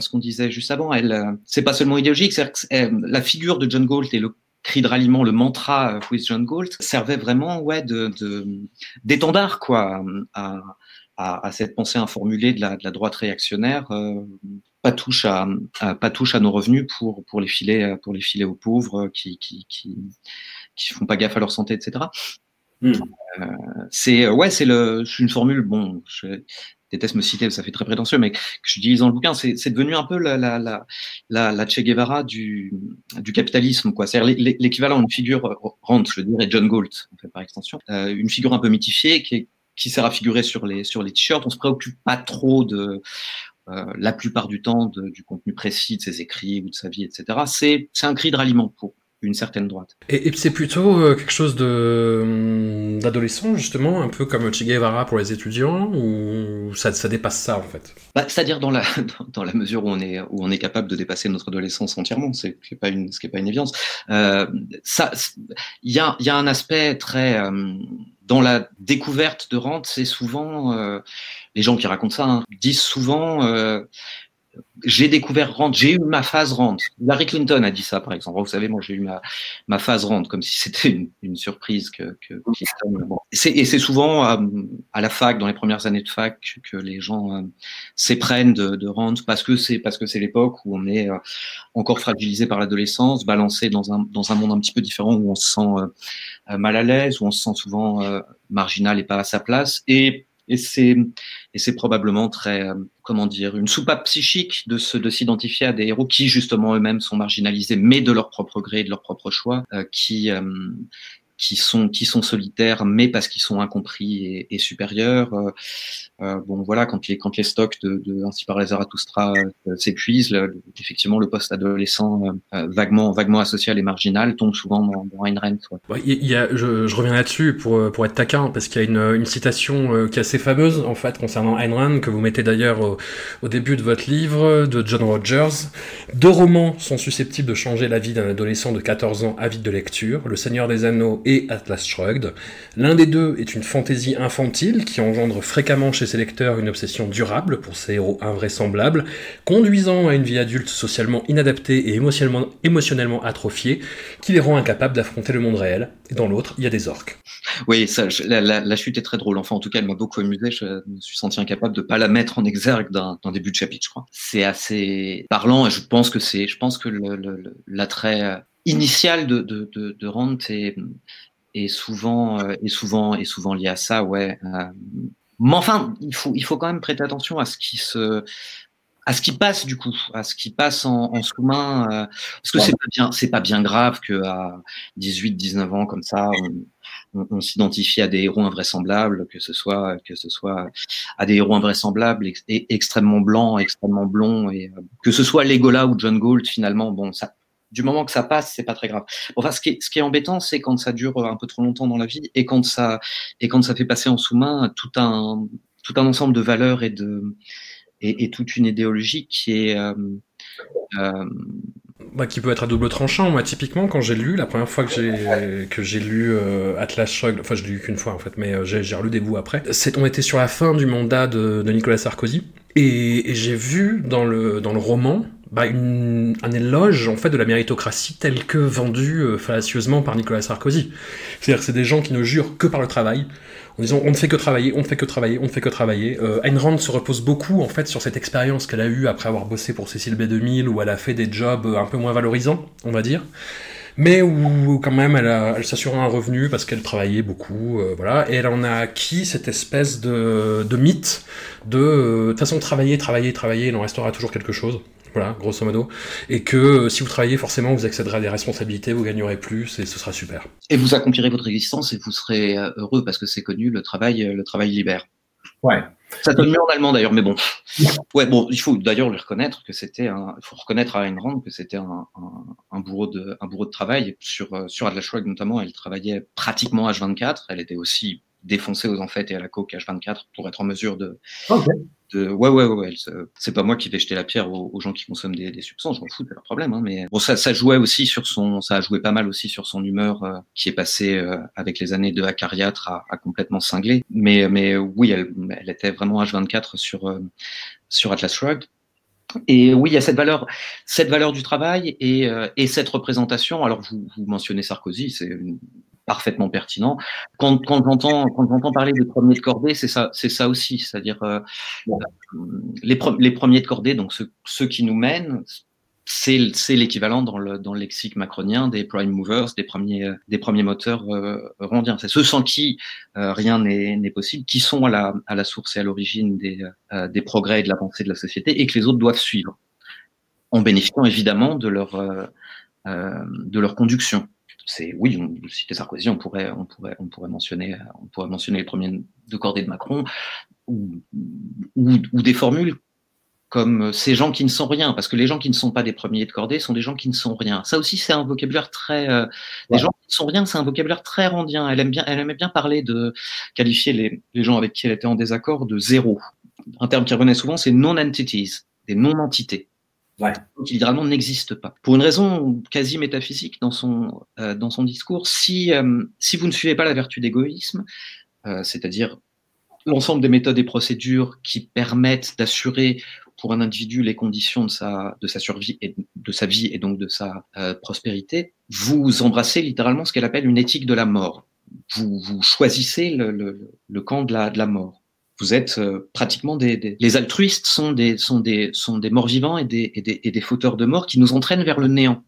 ce qu'on disait juste avant. Elle, euh, c'est pas seulement idéologique, c'est la figure de John Galt et le cri de ralliement, le mantra euh, Who is John Galt servait vraiment ouais de d'étendard quoi à, cette pensée informulée de la, droite réactionnaire. euh, pas touche à, à- pas touche à nos revenus pour pour les filer euh, pour les filer aux pauvres euh, qui qui qui qui font pas gaffe à leur santé etc. Hmm. Euh, c'est euh, c'est une formule bon je déteste me citer ça fait très prétentieux mais que j'utilise dans le bouquin c'est devenu un peu la Che Guevara du capitalisme quoi. C'est l'équivalent d'une figure euh, Rand je dirais John Galt en fait par extension une figure un peu mythifiée qui est qui sert à figurer sur les t-shirts. On se préoccupe pas trop de la plupart du temps du contenu précis de ses écrits ou de sa vie etc c'est un cri de ralliement pour une certaine droite Et, et c'est plutôt euh, quelque chose de hum, d'adolescent justement, un peu comme Che Guevara pour les étudiants, ou ça, ça dépasse ça en fait? Bah, C'est-à-dire dans la, *laughs* dans, la mesure où on est, où on est capable de dépasser notre adolescence entièrement, c'est ce qui n'est pas une, ce qui est pas une évidence. Euh, ça, il y a, il y a un aspect très euh, dans la découverte de Rand, c'est souvent euh, les gens qui racontent ça hein, disent souvent. Euh, j'ai découvert Rand, j'ai eu ma phase Rand. Larry Clinton a dit ça, par exemple. Vous savez, moi, j'ai eu ma, ma phase Rand, comme si *laughs* c'était une, une, surprise que, que Clinton. Bon. Et c'est souvent à, à, la fac, dans les premières années de fac, que les gens euh, s'éprennent de, de Rand parce que c'est parce que c'est l'époque où on est euh, encore fragilisé par l'adolescence, balancé dans un dans un monde un petit peu différent où on se sent euh, mal à l'aise, où on se sent souvent euh, marginal et pas à sa place. Et et c'est et probablement très euh, comment dire une soupape psychique de se de s'identifier à des héros qui justement eux-mêmes sont marginalisés mais de leur propre gré de leur propre choix euh, qui euh, qui sont qui sont solitaires mais parce qu'ils sont incompris et, et supérieurs euh, euh, bon voilà quand les quand les stocks de, de ainsi par les Zarathustra euh, s'épuisent effectivement le poste adolescent euh, vaguement vaguement asocial et marginal tombe souvent dans, dans Ayn Rand ouais. y, a, je, je, reviens là-dessus pour pour être taquin parce qu'il y a une, une citation qui est assez fameuse en fait concernant Ayn Rand que vous mettez d'ailleurs au, au, début de votre livre de John Rogers deux romans sont susceptibles de changer la vie d'un adolescent de 14 ans avide de lecture Le Seigneur des Anneaux et Atlas Shrugged l'un des deux est une fantaisie infantile qui engendre fréquemment chez ses lecteurs une obsession durable pour ces héros invraisemblables, conduisant à une vie adulte socialement inadaptée et émotionnellement, atrophiée, qui les rend incapables d'affronter le monde réel. Et dans l'autre, il y a des orques. Oui, la, chute est très drôle. Enfin, en tout cas, elle m'a beaucoup amusé. Je me suis senti incapable de pas la mettre en exergue d'un début de chapitre, je crois. C'est assez parlant et je pense que c'est, je pense que l'attrait initial de, de, de, de Rand est, est souvent, euh, est souvent, est souvent lié à ça, ouais. Euh, mais enfin, il faut, il faut quand même prêter attention à ce qui se, à ce qui passe du coup, à ce qui passe en, en sous-main, euh, parce que ouais. c'est pas bien, c'est pas bien grave que à 18, 19 ans comme ça, on, s'identifie à des héros invraisemblables, que ce soit, que ce soit à des héros invraisemblables et, extrêmement blancs, extrêmement blonds, et euh, que ce soit Legolas ou John Gould finalement, bon. Du moment que ça passe, c'est pas très grave. Enfin, ce qui est, embêtant, c'est quand ça dure un peu trop longtemps dans la vie et quand ça et quand ça fait passer en sous-main tout un tout un ensemble de valeurs et de et, toute une idéologie qui est euh, euh... Bah, qui peut être à double tranchant. Moi, typiquement, quand j'ai lu la première fois que j'ai que j'ai lu euh, Atlas Shrugged, enfin, je l'ai lu qu'une fois en fait, mais j'ai relu des bouts après. C'est on était sur la fin du mandat de, de Nicolas Sarkozy et, et j'ai vu dans le dans le roman bah, un éloge en fait de la méritocratie telle que vendue euh, fallacieusement par Nicolas Sarkozy. C'est-à-dire que c'est des gens qui ne jurent que par le travail, en disant on ne fait que travailler, on ne fait que travailler, on ne fait que travailler. Euh, Ayn Rand se repose beaucoup en fait sur cette expérience qu'elle a eue après avoir bossé pour Cécile B2000 où elle a fait des jobs un peu moins valorisants, on va dire. Mais où quand même elle, s'assurait un revenu parce qu'elle travaillait beaucoup, euh, voilà, et elle en a acquis cette espèce de, de mythe de, de façon travailler, travailler, travailler, il en restera toujours quelque chose. Voilà, grosso modo. Et que euh, si vous travaillez, forcément, vous accéderez à des responsabilités, vous gagnerez plus et ce sera super. Et vous accomplirez votre existence et vous serez euh, heureux parce que c'est connu, le travail, le travail libère. Ouais. Ça donne mieux en allemand d'ailleurs, mais bon. Ouais, bon, il faut d'ailleurs lui reconnaître que c'était un, il faut reconnaître à Ayn Rand que c'était un, un, un, bourreau de, un bourreau de travail. Sur, sur notamment, elle travaillait pratiquement H24. Elle était aussi défoncée aux enfêtes et à la coke H24 pour être en mesure de, okay. De ouais, ouais, ouais, c'est pas moi qui vais jeter la pierre aux, gens qui consomment des, des substances, je m'en fous, c'est leur problème, hein, mais bon, ça, ça jouait aussi sur son, ça a joué pas mal aussi sur son humeur euh, qui est passée euh, avec les années de acariâtre à, à, complètement cinglé. Mais, mais oui, elle, elle était vraiment H24 sur, euh, sur Atlas Shrugged. Et oui, il y a cette valeur, cette valeur du travail et, euh, et cette représentation. Alors, vous, vous mentionnez Sarkozy, c'est parfaitement pertinent. Quand, quand j'entends quand j'entends parler des premiers de cordée, c'est ça c'est ça aussi, c'est-à-dire euh, les, pre les premiers de cordée, donc ceux, ceux qui nous mènent, c'est c'est l'équivalent dans le dans le lexique macronien des prime movers, des premiers des premiers moteurs euh, rondiens. C'est ceux sans qui euh, rien n'est n'est possible, qui sont à la à la source et à l'origine des euh, des progrès et de la pensée de la société et que les autres doivent suivre, en bénéficiant évidemment de leur euh, de leur conduction c'est oui, on Sarkozy, on pourrait, on pourrait, on pourrait mentionner, on pourrait mentionner les premiers de cordée de Macron ou, ou, ou, des formules comme ces gens qui ne sont rien, parce que les gens qui ne sont pas des premiers de cordée sont des gens qui ne sont rien. Ça aussi, c'est un vocabulaire très, euh, ouais. les gens qui ne sont rien, c'est un vocabulaire très randien. Elle aime bien, elle aimait bien parler de qualifier les, les gens avec qui elle était en désaccord de zéro. Un terme qui revenait souvent, c'est non-entities, des non-entités ouais. qui littéralement n'existe pas. Pour une raison quasi métaphysique dans son, euh, dans son discours, si, euh, si vous ne suivez pas la vertu d'égoïsme, euh, c'est-à-dire l'ensemble des méthodes et procédures qui permettent d'assurer pour un individu les conditions de sa, de sa survie et de sa vie et donc de sa euh, prospérité, vous embrassez littéralement ce qu'elle appelle une éthique de la mort. Vous, vous choisissez le, le, le camp de la, de la mort vous êtes euh, pratiquement des, des, les altruistes sont des sont des sont des morts vivants et des, et des et des fauteurs de mort qui nous entraînent vers le néant.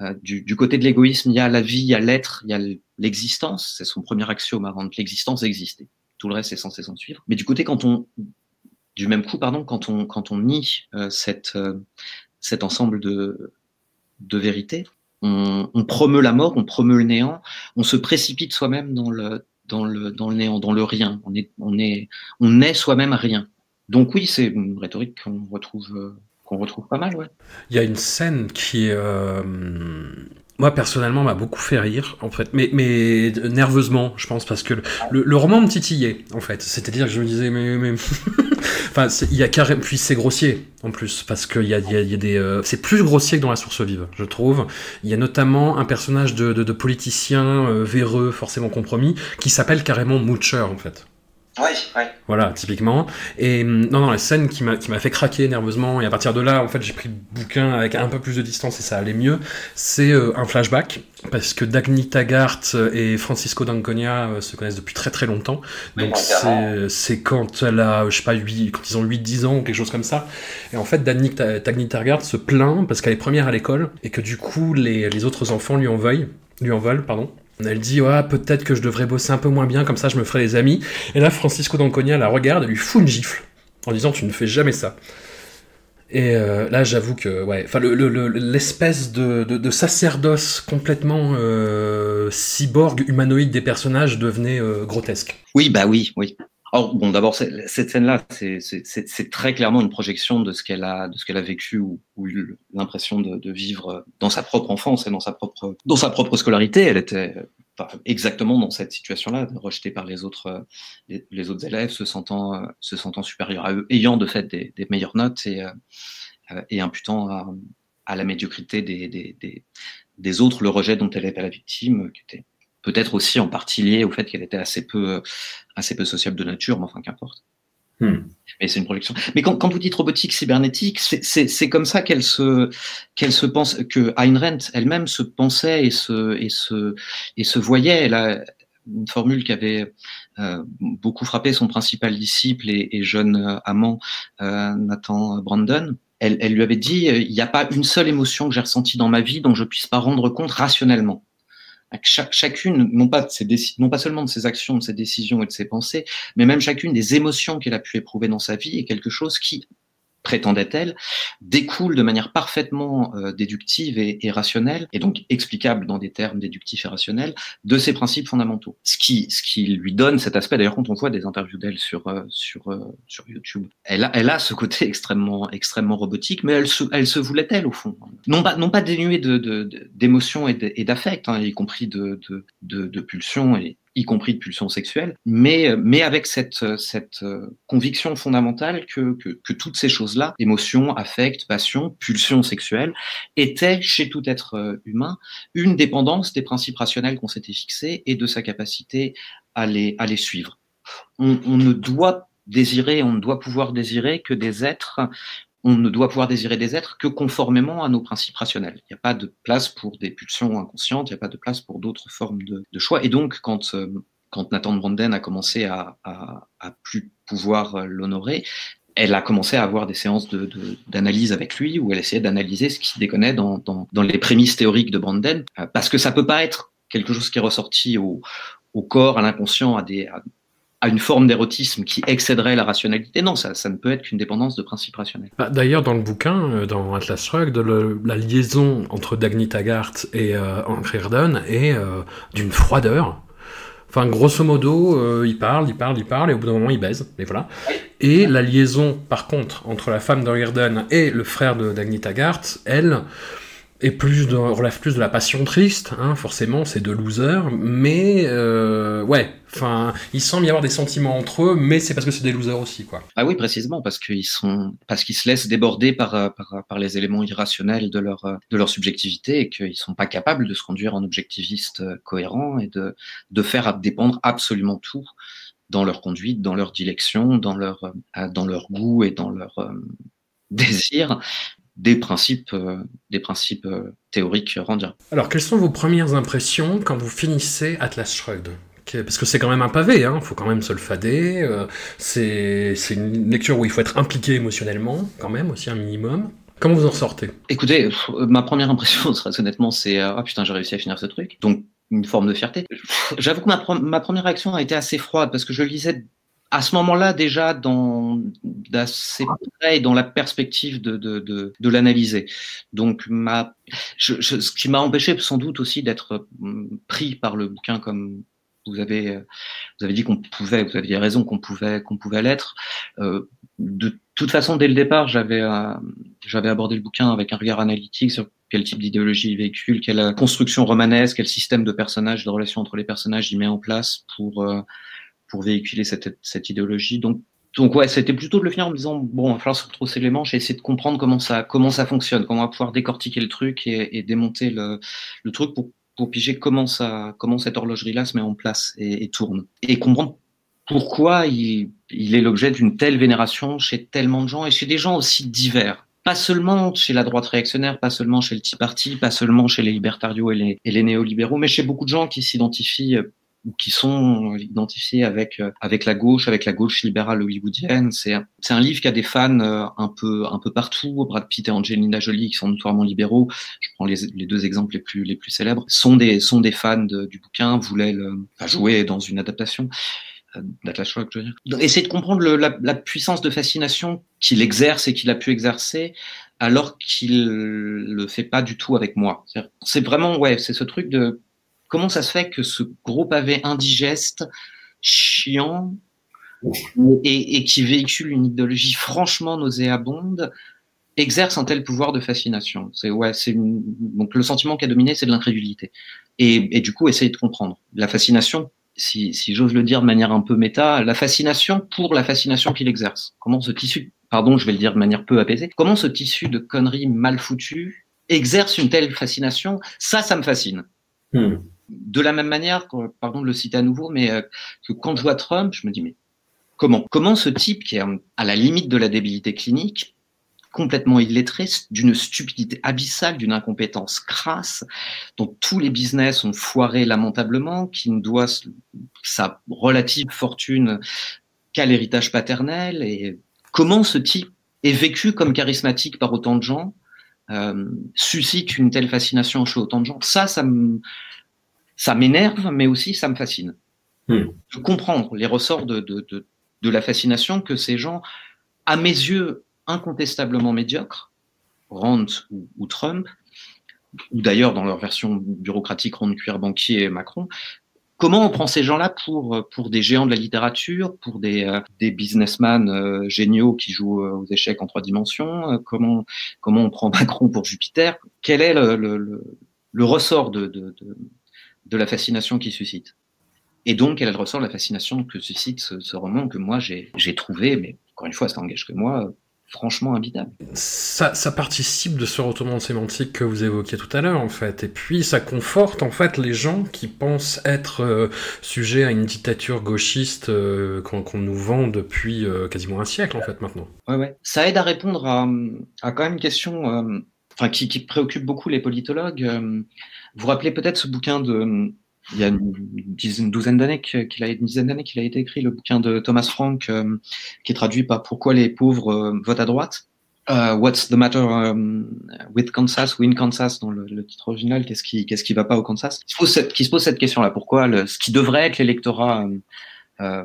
Euh, du, du, côté de l'égoïsme, il y a la vie, il y a l'être, il y a l'existence. C'est son premier axiome avant l'existence exister. Tout le reste est censé s'en suivre. Mais du côté quand on du même coup, pardon, quand on quand on nie euh, cette cet ensemble de de vérités, on, on promeut la mort, on promeut le néant, on se précipite soi-même dans le dans le, néant, dans le rien. On est, on est, on est soi-même rien. Donc oui, c'est une rhétorique qu'on retrouve, euh, qu'on retrouve pas mal. Il y a une scène qui euh, moi personnellement m'a beaucoup fait rire en fait. Mais mais nerveusement je pense parce que le, le, roman me titillait en fait. C'est-à-dire que je me disais mais, mais... *laughs* enfin il y a carrément puis c'est grossier en plus parce qu'il y a, y, a, y a des euh... c'est plus grossier que dans la source vive je trouve. Il y a notamment un personnage de, de, de politicien euh, véreux forcément compromis qui s'appelle carrément Moocher en fait Ouais, ouais. Voilà, typiquement. Et non, non, la scène qui m'a fait craquer nerveusement, et à partir de là, en fait, j'ai pris le bouquin avec un peu plus de distance et ça allait mieux. C'est euh, un flashback parce que Dagny Taggart et Francisco d'Anconia euh, se connaissent depuis très très longtemps. Donc c'est c'est quand elle a, je sais pas, 8, quand ils ont 8-10 ans ou quelque chose comme ça. Et en fait, Dagny, Dagny Taggart se plaint parce qu'elle est première à l'école et que du coup les, les autres enfants lui en veulent, lui en veulent, pardon. Elle dit peut-être que je devrais bosser un peu moins bien, comme ça je me ferai des amis. Et là, Francisco d'Anconia la regarde et lui fout une gifle en disant tu ne fais jamais ça. Et euh, là, j'avoue que ouais, enfin l'espèce le, le, de, de, de, sacerdoce complètement euh, cyborg humanoïde des personnages devenait euh, grotesque. Oui, bah oui, oui. Alors bon, d'abord cette scène-là, c'est très clairement une projection de ce qu'elle a, de ce qu'elle a vécu ou, ou l'impression de, de, vivre dans sa propre enfance et dans sa propre, dans sa propre scolarité. Elle était exactement dans cette situation-là, rejetée par les autres, les, autres élèves, se sentant, se sentant supérieurs à eux, ayant de fait des, des meilleures notes et, euh, et imputant à, à la médiocrité des, des, des, autres le rejet dont elle était la victime, peut-être aussi en partie lié au fait qu'elle était assez peu, assez peu sociable de nature, mais enfin qu'importe. Hmm. Mais c'est une projection. Mais quand, quand vous dites robotique cybernétique, c'est comme ça qu'elle se, qu'elle se pense, que Ayn Rand elle-même se pensait et se, et se, et se voyait. Elle a une formule qui avait euh, beaucoup frappé son principal disciple et, et jeune euh, amant, euh, Nathan Brandon. Elle, elle lui avait dit, il n'y a pas une seule émotion que j'ai ressentie dans ma vie dont je puisse pas rendre compte rationnellement chacune, non pas, de ses non pas seulement de ses actions, de ses décisions et de ses pensées, mais même chacune des émotions qu'elle a pu éprouver dans sa vie est quelque chose qui, prétendait-elle, découle de manière parfaitement euh, déductive et, et, rationnelle, et donc explicable dans des termes déductifs et rationnels, de ses principes fondamentaux. Ce qui, ce qui lui donne cet aspect, d'ailleurs quand on voit des interviews d'elle sur, euh, sur, euh, sur YouTube, elle a, elle a ce côté *laughs* extrêmement, extrêmement robotique, mais elle se, elle se voulait elle au fond? Non pas, non pas dénuée d'émotions de, de, et d'affect, hein, y compris de, de, de, de pulsions et, y compris de pulsions sexuelles, mais, mais avec cette, cette conviction fondamentale que, que, que toutes ces choses-là, émotions, affect, passion, pulsions sexuelles, étaient chez tout être euh, humain une dépendance des principes rationnels qu'on s'était fixés et de sa capacité à les, à les suivre. On, on ne doit désirer, on ne doit pouvoir désirer que des êtres on ne doit pouvoir désirer des êtres que conformément à nos principes rationnels. Il n'y a pas de place pour des pulsions inconscientes, il n'y a pas de place pour d'autres formes de, choix. Et donc, quand, euh, quand Nathan Branden a commencé à, plus pouvoir l'honorer, elle a commencé à avoir des séances d'analyse avec lui où elle essayait d'analyser ce qui déconnait dans, dans, dans, les prémices théoriques de Branden, euh, parce que ça peut pas être quelque chose qui est ressorti au, corps, à l'inconscient, à des, à une forme d'érotisme qui excéderait la rationalité. Non, ça, ça ne peut être qu'une dépendance de principes rationnels. Bah, D'ailleurs, dans le bouquin, euh, dans Atlas Shrugged, le, la liaison entre Dagny Taggart et euh, Hank Reardon est euh, d'une froideur. Enfin, grosso modo, euh, il parle, il parle, il parle, et au bout d'un moment, il baise. Et voilà. Et la liaison, par contre, entre la femme de Reardon et le frère de Dagny Taggart, elle, et plus de, relève plus de la passion triste, hein, forcément, c'est de losers, mais euh, ouais, enfin, il semble y avoir des sentiments entre eux, mais c'est parce que c'est des losers aussi, quoi. Ah oui, précisément, parce qu'ils sont, parce qu'ils se laissent déborder par, par, par les éléments irrationnels de leur, de leur subjectivité et qu'ils sont pas capables de se conduire en objectivistes cohérents et de, de faire dépendre absolument tout dans leur conduite, dans leur dilection, dans leur, dans leur goût et dans leur euh, désir des principes, euh, des principes euh, théoriques randiens. Alors, quelles sont vos premières impressions quand vous finissez Atlas Shrugged? Parce que c'est quand même un pavé, il hein, faut quand même se le fader. Euh, c'est une lecture où il faut être impliqué émotionnellement, quand même, aussi un minimum. Comment vous en sortez? Écoutez, ma première impression, *laughs* très honnêtement, c'est ah oh, putain, j'ai réussi à finir ce truc. Donc une forme de fierté. J'avoue que ma, ma, première réaction a été assez froide parce que je lisais à ce moment-là déjà dans d'assez près dans la perspective de, de, de, de l'analyser. Donc ma, je, je, ce qui m'a empêché sans doute aussi d'être hum, pris par le bouquin comme vous avez vous avez dit qu'on pouvait, vous aviez raison qu'on pouvait qu'on pouvait l'être. Euh, de toute façon, dès le départ, j'avais euh, j'avais abordé le bouquin avec un regard analytique sur quel type d'idéologie il véhicule, quelle construction romanesque, quel système de personnages, de relations entre les personnages il met en place pour euh, pour véhiculer cette, idéologie. Donc, donc ouais, c'était plutôt de le finir en me disant bon, il va falloir se retrousser les manches et essayer de comprendre comment ça comment ça fonctionne, comment on va pouvoir décortiquer le truc et, et démonter le, le truc pour pour piger comment ça comment cette horlogerie là se met en place et, et tourne et comprendre pourquoi il, il est l'objet d'une telle vénération chez tellement de gens et chez des gens aussi divers. Pas seulement chez la droite réactionnaire, pas seulement chez le Tea Party, pas seulement chez les libertarios et les, et les néolibéraux, mais chez beaucoup de gens qui s'identifient ou qui sont identifiés avec euh, avec la gauche, avec la gauche libérale hollywoodienne. C'est c'est un livre qui a des fans euh, un peu un peu partout. Brad Pitt et Angelina Jolie, qui sont notoirement libéraux, je prends les, les deux exemples les plus les plus célèbres, sont des sont des fans du bouquin, voulaient le jouer dans une adaptation euh, d'Atlas je essayer de comprendre le, la, la puissance de fascination qu'il exerce et qu'il a pu exercer alors qu'il le fait pas du tout avec moi. C'est vraiment ouais, c'est ce truc de comment ça se fait que ce gros pavé indigeste, chiant, et, et, qui véhicule une idéologie franchement nauséabonde, exerce un tel pouvoir de fascination? C'est ouais, c'est donc le sentiment qui a dominé, c'est de l'incrédulité. Et, et, du coup, essayer de comprendre la fascination. Si, si j'ose le dire de manière un peu méta, la fascination pour la fascination qu'il exerce. Comment ce tissu, pardon, je vais le dire de manière peu apaisée, comment ce tissu de conneries mal foutues exerce une telle fascination, ça, ça me fascine. Hmm de la même manière, pardon de le citer à nouveau, mais euh, quand je vois Trump, je me dis mais comment Comment ce type qui est à la limite de la débilité clinique, complètement illettré, d'une stupidité abyssale, d'une incompétence crasse, dont tous les business ont foiré lamentablement, qui ne doit sa relative fortune qu'à l'héritage paternel, et comment ce type est vécu comme charismatique par autant de gens, euh, suscite une telle fascination chez autant de gens? Ça, ça me ça m'énerve, mais aussi ça me fascine. Hmm. De comprendre les ressorts de, de, de, de, la fascination que ces gens, à mes yeux, incontestablement médiocres, Rand ou, Trump, ou d'ailleurs dans leur version bureaucratique, Rand, Cuir, Banquier et Macron, comment on prend ces gens-là pour, pour des géants de la littérature, pour des, euh, des businessmen euh, géniaux qui jouent aux échecs en trois dimensions comment, comment on prend Macron pour Jupiter? Quel est le, le, le, ressort de, de, de, de la fascination qu'il suscite et donc, quel est le ressort la fascination que suscite ce, ce roman que moi j'ai trouvé, mais encore une fois, ça engage que moi, franchement habitable. Ça, ça, participe de ce retournement sémantique que vous évoquiez tout à l'heure, en fait. Et puis, ça conforte, en fait, les gens qui pensent être euh, sujets à une dictature gauchiste euh, qu'on nous vend depuis euh, quasiment un siècle, en fait, maintenant. Ouais, ouais. Ça aide à répondre à, à quand même une question qui, qui, préoccupe beaucoup les politologues. Vous vous rappelez peut-être ce bouquin de il y a une, dizaine, douzaine d'années qu'il a, été écrit le bouquin de Thomas Frank euh, qui est traduit par Pourquoi les pauvres euh, votent à droite. Uh, what's the matter with Kansas ou in Kansas dans le, titre original Qu'est-ce qui va pas au Kansas? Qui se pose cette, question-là. Pourquoi ce qui devrait être l'électorat euh,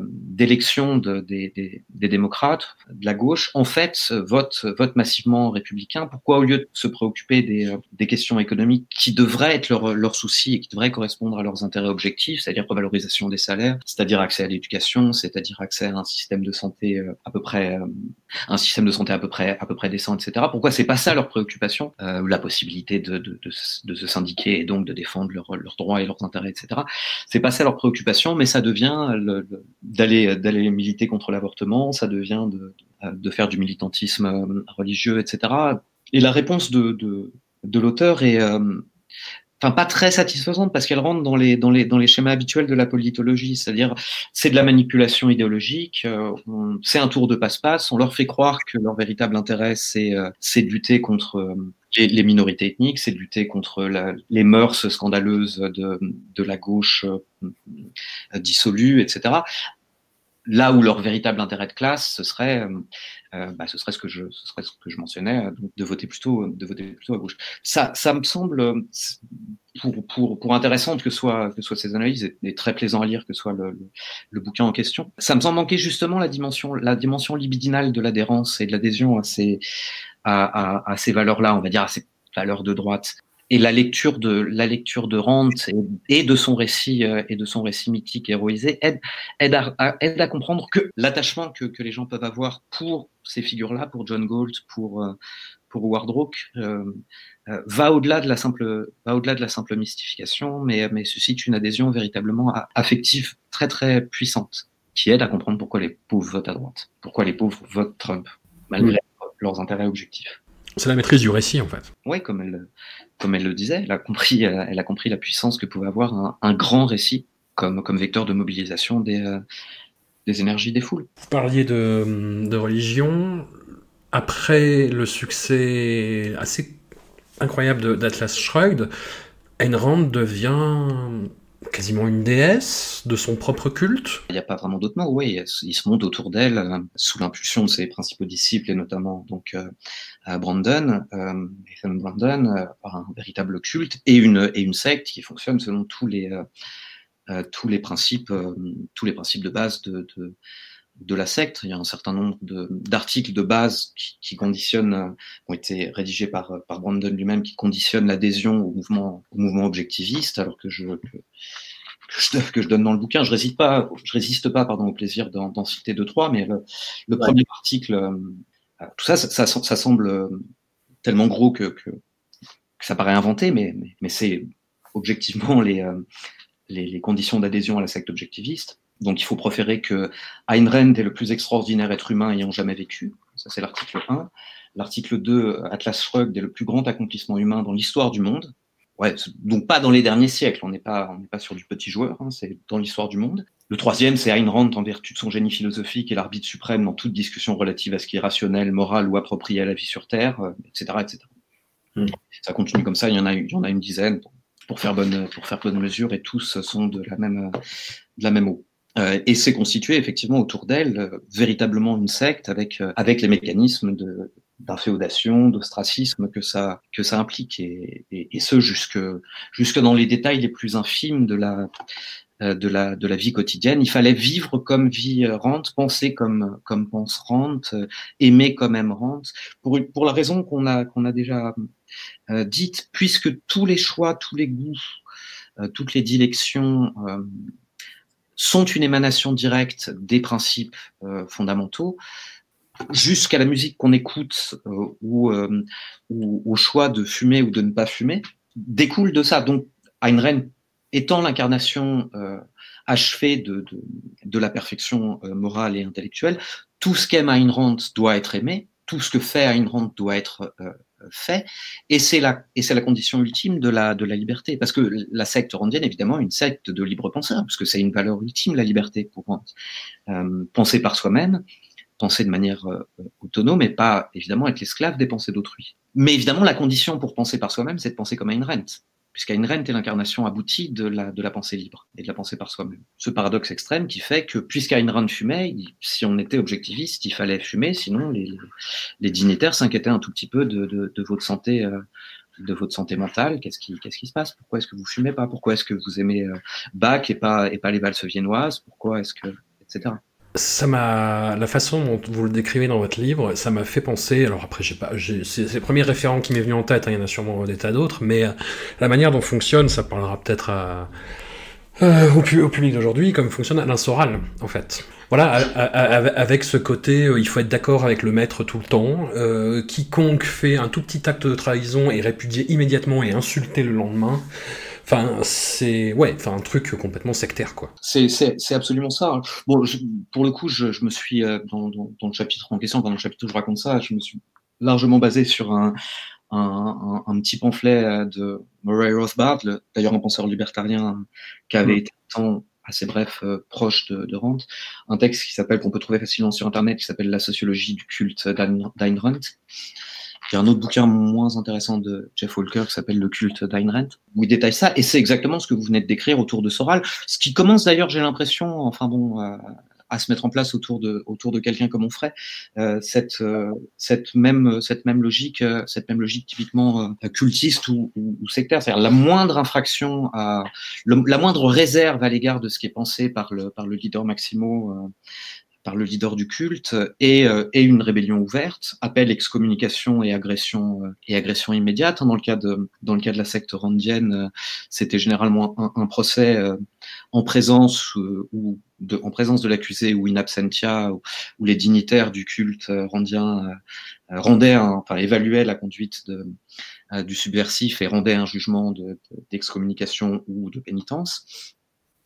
d'élection de, des, des, des, démocrates, de la gauche, en fait, vote, vote massivement républicain. Pourquoi, au lieu de se préoccuper des, euh, des questions économiques qui devraient être leurs leur soucis et qui devraient correspondre à leurs intérêts objectifs, c'est-à-dire revalorisation des salaires, c'est-à-dire accès à l'éducation, c'est-à-dire accès à un système de santé euh, à peu près, un système de santé à peu près, à peu près décent, etc. Pourquoi c'est pas ça leur préoccupation euh, La possibilité de, de, de, se syndiquer et donc de défendre leurs leurs droits et leurs intérêts, etc. C'est pas ça leur préoccupation, mais ça devient le, le d'aller d'aller militer contre l'avortement, ça devient de, de, faire du militantisme religieux, etc. Et la réponse de, de, de l'auteur est euh, enfin pas très satisfaisante parce qu'elle rentre dans les dans les dans les schémas habituels de la politologie, c'est-à-dire c'est de la manipulation idéologique, euh, c'est un tour de passe-passe, on leur fait croire que leur véritable intérêt c'est c'est de lutter contre les, minorités ethniques, c'est de lutter contre les mœurs scandaleuses de, de la gauche dissolue, etc là où leur véritable intérêt de classe, ce serait, euh, euh, bah, ce serait ce que je, ce serait ce que je mentionnais, donc de voter plutôt, de voter plutôt à gauche. Ça, ça me semble pour, pour, pour intéressante que soit que soit ces analyses et, très plaisant à lire que soit le, le, bouquin en question. Ça me semble manquer justement la dimension, la dimension libidinale de l'adhérence et de l'adhésion à ces à, à, à ces valeurs-là, on va dire à ces valeurs de droite et la lecture de la lecture de Rand et, de son récit euh, et de son récit mythique héroïsé aide aide à, aide à comprendre que l'attachement que, que les gens peuvent avoir pour ces figures-là, pour John Galt, pour euh, pour Wardrock, euh, euh, va au-delà de la simple va au-delà de la simple mystification, mais mais suscite une adhésion véritablement affective très très puissante qui aide à comprendre pourquoi les pauvres votent à droite, pourquoi les pauvres votent Trump malgré leurs intérêts objectifs. C'est la maîtrise du récit, en fait. Oui, comme elle, comme elle le disait, elle a compris, euh, elle a compris la puissance que pouvait avoir un, grand récit comme, vecteur de mobilisation des, euh, des énergies des foules. Vous parliez de, de religion. Après le succès assez incroyable d'Atlas Shrugged, Ayn Rand devient quasiment une déesse de son propre culte. Il n'y a pas vraiment d'autre mot, oui. Il se monte autour d'elle euh, sous l'impulsion de ses principaux disciples et notamment donc euh, Brandon, euh, Brandon, euh, par un véritable culte et une secte qui fonctionne selon tous les principes de base de de la secte. Il y a un certain nombre d'articles de, base qui, qui conditionnent, ont été rédigés par, par Brandon lui-même, qui conditionnent l'adhésion au mouvement, au mouvement objectiviste, alors que je, que, que je, que je donne dans le bouquin. Je résiste pas, je résiste pas, pardon, au plaisir d'en citer deux trois, mais le, le ouais. premier article, euh, tout ça, ça, ça, ça, semble tellement gros que, ça paraît inventé, mais, mais, mais c'est objectivement les, euh, les, les conditions d'adhésion à la secte objectiviste. Donc il faut proférer que Ayn Rand est le plus extraordinaire être humain ayant jamais vécu. Ça c'est l'article 1. L'article 2, Atlas Shrugged est le plus grand accomplissement humain dans l'histoire du monde. Ouais, donc pas dans les derniers siècles, on n'est pas, on n'est pas sur du petit joueur, hein, c'est dans l'histoire du monde. Le troisième, c'est Ayn Rand en vertu de son génie philosophique et l'arbitre suprême dans toute discussion relative à ce qui est rationnel, moral ou approprié à la vie sur Terre, etc., euh, etc. Mm. Ça continue comme ça, il y en a, il y en a une dizaine pour faire bonne, pour faire bonne mesure et tous sont de la même, de la même eau. Euh, et s'est constitué effectivement autour d'elle euh, véritablement une secte avec euh, avec les mécanismes de d'inféodation, d'ostracisme que ça que ça implique et, et, et, ce jusque jusque dans les détails les plus infimes de la de la de la vie quotidienne. Il fallait vivre comme vit Rand, penser comme comme pense Rand, aimer comme aime Rand, pour pour la raison qu'on a qu'on a déjà dite, puisque tous les choix, tous les goûts, toutes les dilections sont une émanation directe des principes fondamentaux jusqu'à la musique qu'on écoute euh, ou, euh, ou, au choix de fumer ou de ne pas fumer, découle de ça. Donc, Ayn Rand étant l'incarnation euh, achevée de, de, de, la perfection euh, morale et intellectuelle, tout ce qu'aime Ayn Rand doit être aimé, tout ce que fait Ayn Rand doit être euh, fait, et c'est la condition ultime de la liberté, parce que la secte randienne évidemment une secte de libre penseur, parce que c'est une valeur ultime la liberté pour euh, penser par soi-même, penser de manière euh, autonome et pas évidemment être l'esclave des pensées d'autrui. Mais évidemment, la condition pour penser par soi-même, c'est de penser comme Ayn Rand, puisqu'Ayn Rand est l'incarnation aboutie de la, pensée libre et de la pensée par soi-même. Ce paradoxe extrême qui fait que, puisqu'Ayn Rand fumait, si on était objectiviste, il fallait fumer, sinon les, dignitaires s'inquiétaient un tout petit peu de, de, votre santé. Euh, de votre santé mentale, qu'est-ce qui, qu'est-ce qui se passe? Pourquoi est-ce que vous fumez pas? Pourquoi est-ce que vous aimez euh, Bach et pas, et pas les valses viennoises? Pourquoi est-ce que, etc ça m'a la façon dont vous le décrivez dans votre livre, ça m'a fait penser. Alors après, j'ai pas, c'est le premier référent qui m'est venu en tête. Hein, il y en a sûrement des tas d'autres, mais euh, la manière dont fonctionne, ça parlera peut-être euh, au, au, public d'aujourd'hui, comme fonctionne Alain Soral, en fait. Voilà, avec ce côté, euh, il faut être d'accord avec le maître tout le temps. Quiconque fait un tout petit acte de trahison est répudié immédiatement et insulté le lendemain. Enfin, c'est ouais, enfin un truc complètement sectaire, quoi. C'est c'est absolument ça. Bon, je, pour le coup, je, je me suis euh, dans, dans, dans, le chapitre en question, dans le chapitre où je raconte ça, je me suis largement basé sur un un, un, un petit pamphlet euh, de Murray Rothbard, d'ailleurs un penseur libertarien qui avait mmh. été temps assez bref, euh, proche de, de Rand, un texte qui s'appelle, qu'on peut trouver facilement sur Internet, qui s'appelle La sociologie du culte d'Ayn Rand, il y a un autre bouquin moins intéressant de Jeff Walker qui s'appelle Le culte d'Ayn Rand, où il détaille ça, et c'est exactement ce que vous venez de décrire autour de Soral, ce qui commence d'ailleurs, j'ai l'impression, enfin bon, euh, à se mettre en place autour de, autour de quelqu'un comme on ferait, euh, cette, euh, cette, même, cette même logique, euh, cette même logique typiquement euh, cultiste ou, ou, sectaire, c'est-à-dire la moindre infraction, à, la moindre réserve à l'égard de ce qui est pensé par le, par le leader Maximo par le leader du culte et, euh, et une rébellion ouverte, appel, excommunication et agression euh, et agression immédiate. Dans le cas de dans le cas de la secte randienne, euh, c'était généralement un, procès en présence ou de, en présence de l'accusé ou in absentia, où, les dignitaires du culte randien rendaient, enfin évaluaient la conduite du subversif et rendaient un jugement d'excommunication de, ou de pénitence.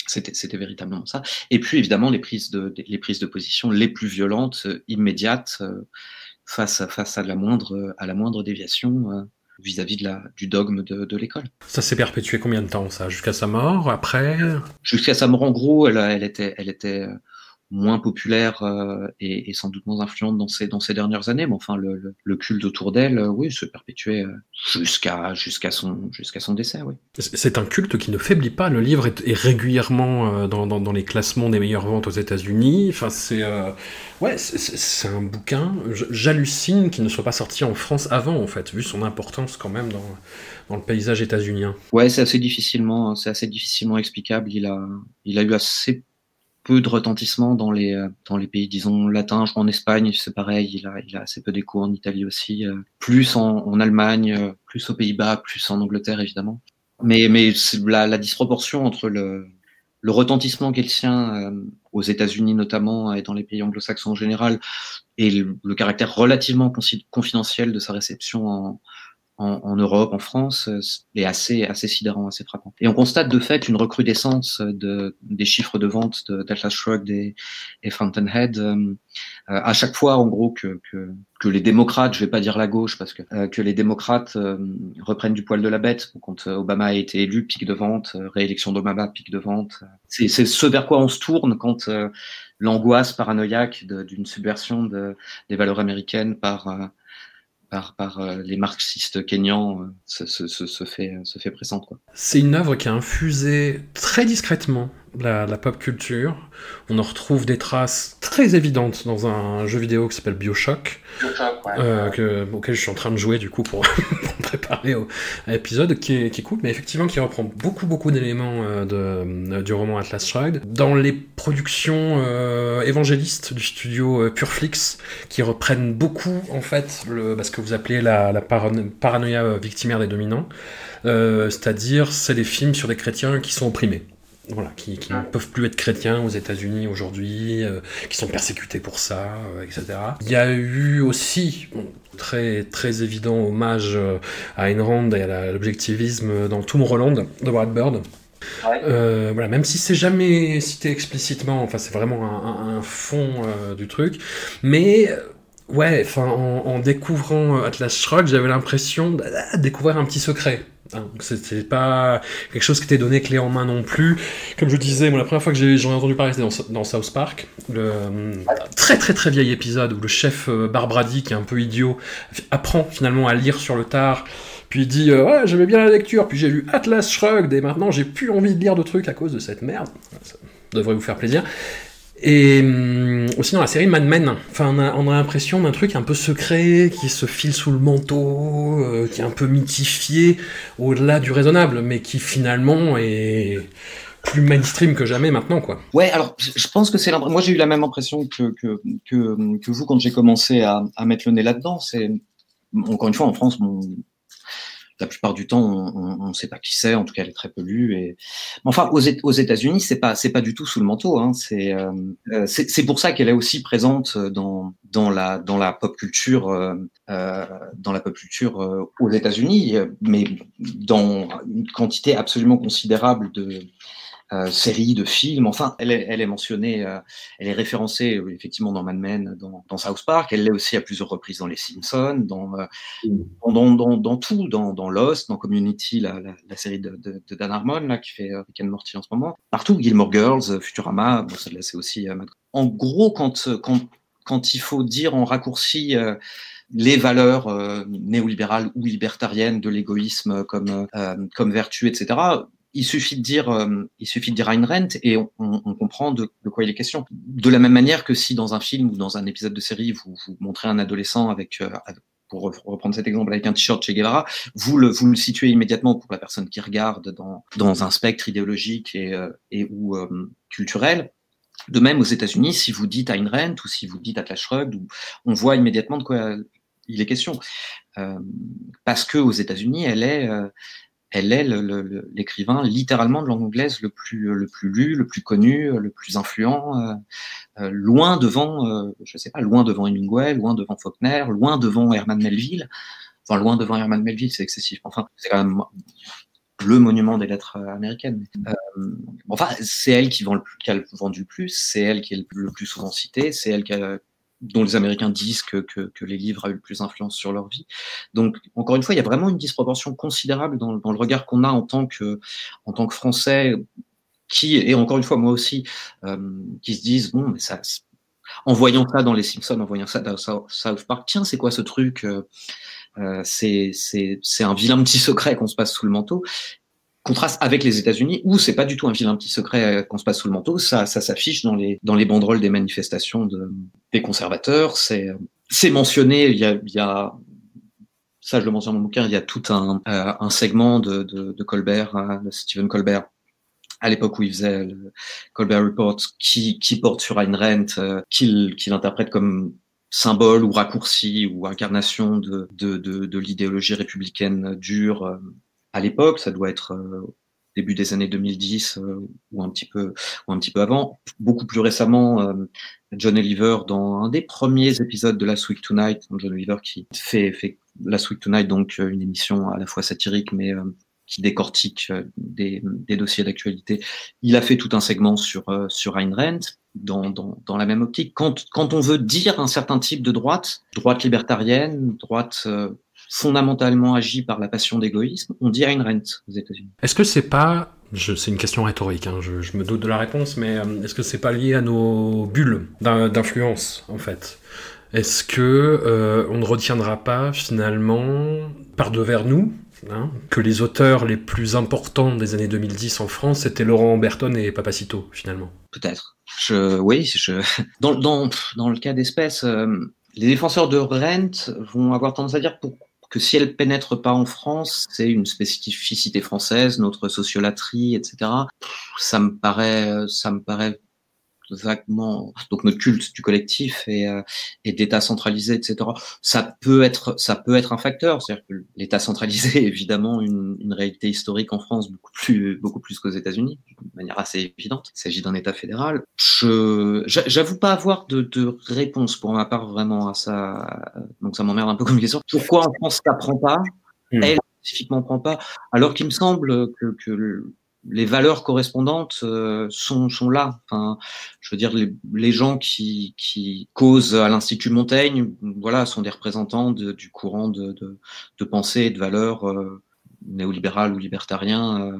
C'était, véritablement ça. Et puis évidemment les prises de, les prises de position les plus violentes, euh, immédiates, euh, face à, face à la moindre, à la moindre déviation euh, vis-à-vis de la, du dogme de, de l'école. Ça s'est perpétué combien de temps ça Jusqu'à sa mort Après? Jusqu'à sa mort en gros, elle, elle était, elle était moins populaire euh, et, et, sans doute moins influente dans ces dans ces dernières années. Mais enfin le, le, le culte autour d'elle euh, oui se perpétuait euh, jusqu'à jusqu'à son jusqu'à son décès oui. C'est un culte qui ne faiblit pas. Le livre est, est régulièrement dans, dans, dans, les classements des meilleures ventes aux États-Unis. Enfin c'est euh, ouais c'est un bouquin j'hallucine qu'il ne soit pas sorti en France avant en fait vu son importance quand même dans dans le paysage états-unien. Ouais c'est assez difficilement c'est assez difficilement explicable. Il a il a eu assez peu de retentissement dans les euh, dans les pays disons latins. Je crois en Espagne, c'est pareil, il a il a assez peu d'écho en Italie aussi, euh, plus en, Allemagne, euh, plus aux Pays-Bas, plus en Angleterre évidemment. Mais mais la, disproportion entre le le retentissement qu'elle tient aux États-Unis notamment et dans les pays anglo-saxons en général, et le caractère relativement confidentiel de sa réception en, en, en, Europe, en France, euh, est assez, assez sidérant, assez frappant. Et on constate de fait une recrudescence de, des chiffres de vente d'Atlas Shrugged et, et Fountainhead. Euh, à chaque fois, en gros, que, que, que, les démocrates, je vais pas dire la gauche, parce que, euh, que les démocrates euh, reprennent du poil de la bête. Quand Obama a été élu, pic de vente, réélection d'Obama, pic de vente. C'est ce vers quoi on se tourne quand l'angoisse paranoïaque d'une subversion de, des valeurs américaines par par, par euh, les marxistes kenyans euh, se, se, fait, se fait. C'est une œuvre qui a infusé très discrètement la, la pop culture. On en retrouve des traces très évidentes dans un jeu vidéo qui s'appelle Bioshock, euh, que, auquel je suis en train de jouer du coup pour, *laughs* pour me préparer au, à l'épisode, qui est, qui est cool, mais effectivement qui reprend beaucoup beaucoup d'éléments euh, euh, du roman Atlas Shrugged. Dans les productions euh, évangélistes du studio Pureflix, qui reprennent beaucoup en fait le, bah, ce que vous appelez la, la parano- paranoïa victimaire des dominants, c'est-à-dire c'est des films sur des chrétiens qui sont opprimés. Voilà, qui, qui ne peuvent plus être chrétiens aux États-Unis aujourd'hui, euh, qui sont persécutés pour ça, euh, etc. Il y a eu aussi, bon, très, très évident hommage euh, à Ayn Rand et à l'objectivisme dans Tom Roland de Brad Bird. Euh, voilà, même si c'est jamais cité explicitement, enfin c'est vraiment un, un- un fond euh, du truc, mais euh, ouais, enfin en, découvrant euh, Atlas Shrugged, j'avais l'impression de ah, découvrir un petit secret. Hein, C'était pas quelque chose qui était donné clé en main non plus. Comme je disais, moi, la première fois que j'en ai entendu parler, c'était dans, South Park. Le euh, très très très vieil épisode où le chef euh, Barbrady, qui est un peu idiot, apprend finalement à lire sur le tard. Puis il dit Ouais, j'aimais bien la lecture, puis j'ai lu Atlas Shrugged, et maintenant j'ai plus envie de lire de trucs à cause de cette merde. Ça devrait vous faire plaisir. Et hum, aussi dans la série Mad Men, enfin, on a, a l'impression d'un truc un peu secret qui se file sous le manteau, euh, qui est un peu mythifié au-delà du raisonnable, mais qui finalement est plus mainstream que jamais maintenant, quoi. Ouais, alors je pense que c'est l'impr- moi j'ai eu la même impression que que que, que vous quand j'ai commencé à, à mettre le nez là-dedans. C'est encore une fois en France, bon, la plupart du temps on ne sait pas qui c'est, en tout cas elle est très peu lue. Et enfin aux, Éta- aux États-Unis c'est pas c'est pas du tout sous le manteau. Hein, c'est euh, euh, c'est pour ça qu'elle est aussi présente dans dans la dans la pop culture euh, euh, dans la pop culture euh, aux États-Unis, mais dans une quantité absolument considérable de séries, de films. Enfin, elle est, elle est mentionnée, euh, elle est référencée euh, effectivement dans Mad Men, dans, dans South Park. Elle l'est aussi à plusieurs reprises dans Les Simpsons, dans euh, dans, dans, dans tout, dans, dans Lost, dans Community, la, la, la série de, de, de Dan Harmon là qui fait euh, Rick and Morty en ce moment. Partout, Gilmore Girls, euh, Futurama, bon, celle-là c'est aussi. euh, en gros, quand euh, quand quand il faut dire en raccourci. euh, les valeurs euh, néolibérales ou libertariennes de l'égoïsme comme euh, comme vertu, etc il suffit de dire, euh, il suffit de dire Ayn Rand et on, on, comprend de, de, quoi il est question. De la même manière que si dans un film ou dans un épisode de série vous, vous montrez un adolescent avec, euh, pour reprendre cet exemple avec un t-shirt chez Guevara, vous le, vous le situez immédiatement pour la personne qui regarde dans, dans un spectre idéologique et, euh, et ou euh, culturel. De même aux États-Unis, si vous dites Ayn Rand ou si vous dites Atlas Shrugged, on voit immédiatement de quoi il est question. Euh, parce que aux États-Unis, elle est euh, elle est l'écrivain littéralement de langue anglaise le plus le plus lu, le plus connu, le plus influent, euh, euh, loin devant, euh, je sais pas, loin devant Hemingway, loin devant Faulkner, loin devant Herman Melville. Enfin, loin devant Herman Melville, c'est excessif. Enfin, c'est quand même le monument des lettres américaines. Euh, enfin, c'est elle qui vend le plus, qui a vendu le plus, c'est elle qui est le plus souvent citée, c'est elle qui a, dont les Américains disent que, que, les livres ont eu le plus d'influence sur leur vie. Donc, encore une fois, il y a vraiment une disproportion considérable dans, dans le regard qu'on a en tant que, en tant que Français, qui, et encore une fois, moi aussi, euh, qui se disent, bon, mais ça, en voyant ça dans les Simpsons, en voyant ça dans South Park, tiens, c'est quoi ce truc euh, c'est, c'est un vilain petit secret qu'on se passe sous le manteau contraste avec les États-Unis où c'est pas du tout un vilain petit secret qu'on se passe sous le manteau, ça, ça s'affiche dans les dans les banderoles des manifestations de, des conservateurs. C'est c'est mentionné. Il y a, il y a ça je le mentionne dans mon bouquin. Il y a tout un euh, un segment de, de, de Colbert, hein, de Stephen Colbert à l'époque où il faisait le Colbert Report, qui qui porte sur Ayn Rand, euh, qu'il qu'il interprète comme symbole ou raccourci ou incarnation de de, de, de l'idéologie républicaine dure. À l'époque, ça doit être euh, début des années 2010 euh, ou un petit peu ou un petit peu avant. Beaucoup plus récemment, euh, John Oliver dans un des premiers épisodes de Last Week Tonight, John Oliver qui fait, fait Last Week Tonight, donc euh, une émission à la fois satirique mais euh, qui décortique euh, des, des dossiers d'actualité. Il a fait tout un segment sur sur Ayn Rand dans, dans, dans la même optique. Quand quand on veut dire un certain type de droite, droite libertarienne, droite fondamentalement agi par la passion d'égoïsme, on dit Ayn Rand aux États-Unis. Est-ce que c'est pas, c'est une question rhétorique, hein, je, je, me doute de la réponse, mais euh, est-ce que c'est pas lié à nos bulles d'influence en fait? Est-ce que euh, on ne retiendra pas finalement par devers nous, hein, que les auteurs les plus importants des années 2010 en France, c'était Laurent Berton et Papacito, finalement? Peut-être. Je, oui, je, dans, dans, dans le cas d'espèce, euh, les défenseurs de Rent vont avoir tendance à dire pour, que si elle pénètre pas en France, c'est une spécificité française, notre sociolatrie, etc. Ça me paraît, ça me paraît vaguement donc notre culte du collectif et, euh, et d'État centralisé, etc. Ça peut être ça peut être un facteur, c'est-à-dire que l'État centralisé est évidemment une, une, réalité historique en France beaucoup plus beaucoup plus qu'aux États-Unis, de manière assez évidente. Il s'agit d'un État fédéral. Je j'avoue pas avoir de, de, réponse pour ma part vraiment à ça, donc ça m'emmerde un peu comme question. Pourquoi en France ça prend pas? Mmh. Elle spécifiquement prend pas, alors qu'il me semble que, que les valeurs correspondantes euh, sont, sont là. Enfin, je veux dire, les, les gens qui, qui causent à l'Institut Montaigne, voilà, sont des représentants de, du courant de, de, de, pensée et de valeurs euh, néolibérales ou libertariens. Euh.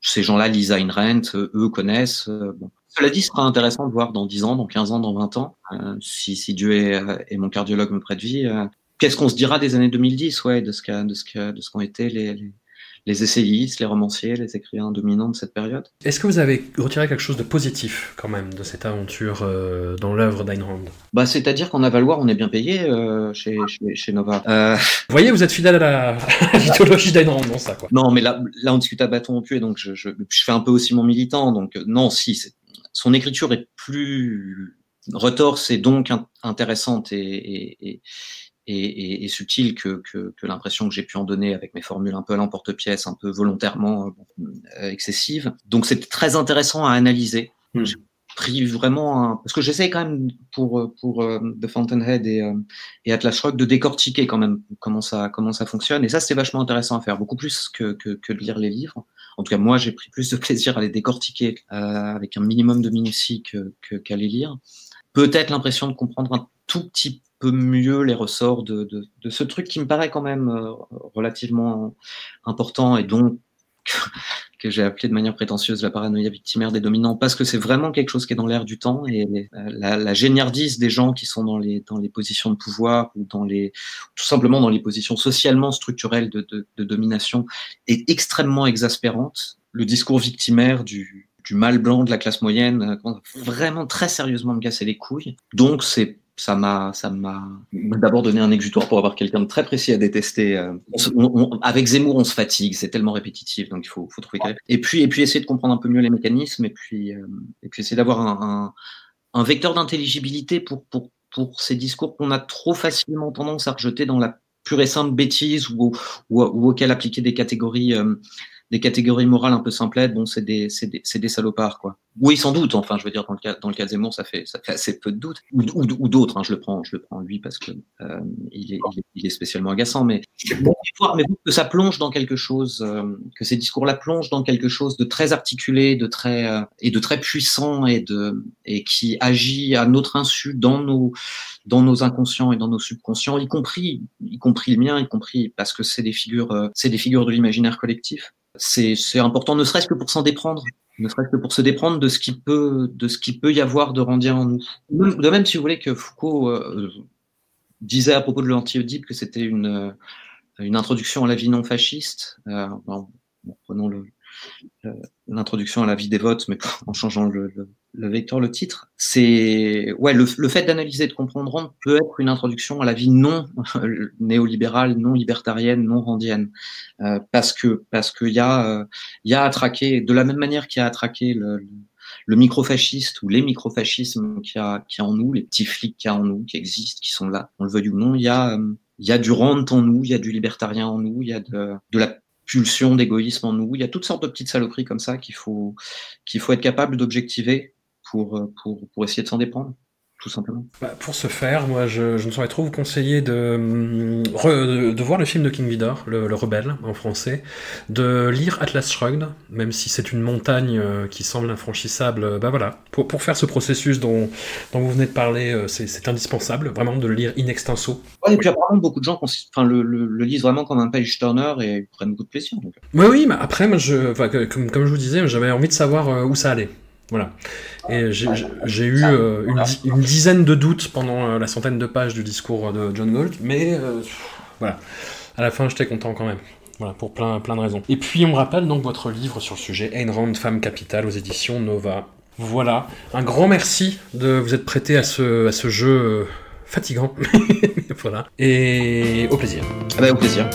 ces gens-là lisent Ayn Rand, eux connaissent. Bon. Cela dit, ce sera intéressant de voir dans 10 ans, dans 15 ans, dans 20 ans, si, si Dieu et, mon cardiologue me prête vie, qu'est-ce qu'on se dira des années 2010, ouais, de ce qu'ont été les, les les essayistes, les romanciers, les écrivains dominants de cette période. Est-ce que vous avez retiré quelque chose de positif quand même de cette aventure euh, dans l'œuvre d'Ayn Rand bah, C'est-à-dire qu'en Avaloir, on est bien payé euh, chez, chez, chez, Nova. Euh... Vous voyez, vous êtes fidèle à la *laughs* mythologie d'Ayn Rand, non ça quoi. Non, mais là, là on discute à bâton rompu et donc je, je, je, fais un peu aussi mon militant. Donc euh, non, si, son écriture est plus retorse et donc intéressante et, et, et et, et, subtil que, que, que l'impression que j'ai pu en donner avec mes formules un peu à l'emporte-pièce, un peu volontairement euh, euh excessives. Donc c'est très intéressant à analyser. Mmh. J'ai pris vraiment un... parce que j'essaie quand même pour pour euh, The Fountainhead et, euh, et Atlas Shrugged de décortiquer quand même comment ça comment ça fonctionne et ça c'est vachement intéressant à faire beaucoup plus que, que, que de lire les livres. En tout cas moi j'ai pris plus de plaisir à les décortiquer avec un minimum de minutie que qu'à les lire. Peut-être l'impression de comprendre un tout petit peu mieux les ressorts de, de, ce truc qui me paraît quand même euh, relativement important et donc que j'ai appelé de manière prétentieuse la paranoïa victimaire des dominants parce que c'est vraiment quelque chose qui est dans l'air du temps et la, la géniardise des gens qui sont dans les dans les positions de pouvoir ou dans les tout simplement dans les positions socialement structurelles de domination est extrêmement exaspérante. Le discours victimaire du du mal blanc de la classe moyenne euh, vraiment très sérieusement me casser les couilles. Donc c'est ça m'a d'abord donné un exutoire pour avoir quelqu'un de très précis à détester. Euh, avec Zemmour, on se fatigue, c'est tellement répétitif, donc il faut, trouver. Et puis et puis essayer de comprendre un peu mieux les mécanismes et puis euh, et puis essayer d'avoir un, vecteur d'intelligibilité pour pour pour ces discours qu'on a trop facilement tendance à rejeter dans la pure et simple bêtise ou, ou, ou auquel appliquer des catégories euh, des catégories morales un peu simplettes, bon, c'est des, des, des, salopards, quoi. Oui, sans doute. Enfin, je veux dire, dans le cas, dans le cas de Zemmour, ça fait, ça fait assez peu de doutes. Ou, ou, ou d'autres. Hein, je le prends, je le prends lui parce que euh, il, est, il, est, spécialement agaçant. Mais bon, mais que ça plonge dans quelque chose, euh, que ces discours-là plongent dans quelque chose de très articulé, de très euh, et de très puissant et de et qui agit à notre insu dans nos dans nos inconscients et dans nos subconscients, y compris y compris le mien, y compris parce que c'est des figures, euh, c'est des figures de l'imaginaire collectif c'est important, ne serait-ce que pour s'en déprendre, ne serait-ce que pour se déprendre de ce qui peut, de ce qui peut y avoir de randien en nous. De même, si vous voulez, que Foucault euh, disait à propos de l'anti-Oedipe que c'était une, euh, une introduction à la vie non fasciste. Euh, bon, prenons le, l'introduction à la vie des votes, mais *laughs* en changeant le, le, le vecteur, le titre. C'est ouais, le, le fait d'analyser, de comprendre Rand peut être une introduction à la vie non néolibérale, non libertarienne, non randienne, euh, parce que parce qu'il y a il y a à traquer de la même manière qu'il y a à traquer le, le microfasciste ou les microfascismes qu'il y a qui en nous, les petits flics qu'il y a en nous, qui existent, qui sont là, on le veut ou non, il y a il y a du rent en nous, il y a du libertarien en nous, il y a de, de la pulsion d'égoïsme en nous. Il y a toutes sortes de petites saloperies comme ça qu'il faut, qu'il faut être capable d'objectiver pour, pour, pour essayer de s'en déprendre tout simplement. Bah, pour ce faire, moi, je, je, ne saurais trop vous conseiller de, re, de, voir le film de King Vidor, le, le, rebelle en français, de lire Atlas Shrugged, même si c'est une montagne euh, qui semble infranchissable. Bah voilà, pour, pour faire ce processus dont, dont vous venez de parler, euh, c'est indispensable, vraiment de le lire in extenso. Ouais, et puis apparemment, beaucoup de gens enfin, le, le, le, lisent vraiment comme un page turner et prennent beaucoup de plaisir. Donc. Oui, oui, mais après, moi, je, comme, comme je vous disais, j'avais envie de savoir euh, où ça allait. Voilà. Et j'ai eu euh, une, une, dizaine de doutes pendant euh, la centaine de pages du discours de John Galt, mais euh, voilà. À la fin, j'étais content quand même. Voilà, pour plein, plein de raisons. Et puis, on me rappelle donc votre livre sur le sujet, Ayn Rand, Femme Capitale, aux éditions Nova. Voilà. Un grand merci de vous être prêté à ce, à ce jeu euh, fatigant. *laughs* voilà. Et au plaisir. Ah bah, au plaisir.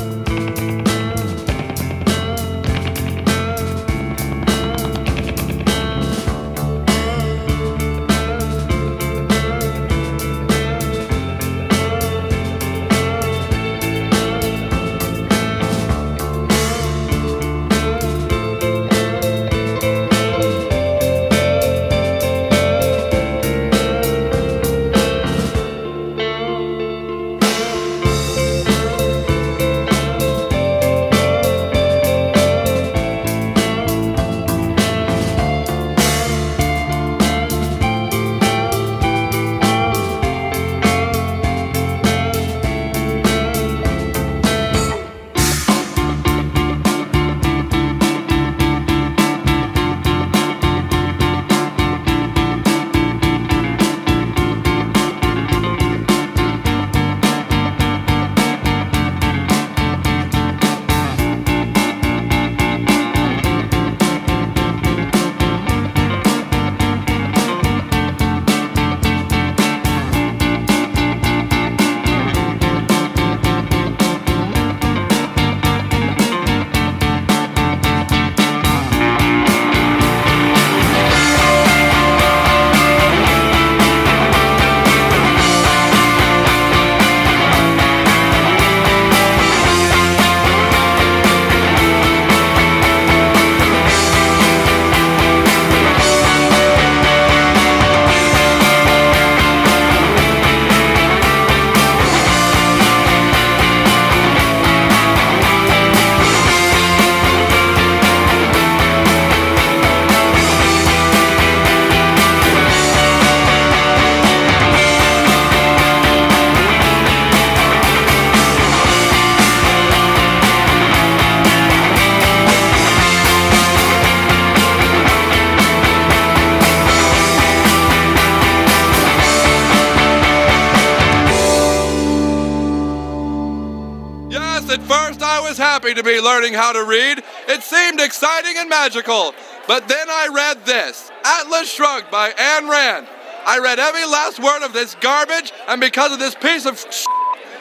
Learning how to read. It seemed exciting and magical. But then I read this Atlas Shrugged by Ayn Rand. I read every last word of this garbage, and because of this piece of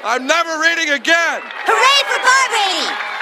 I'm never reading again. Hooray for Barbie!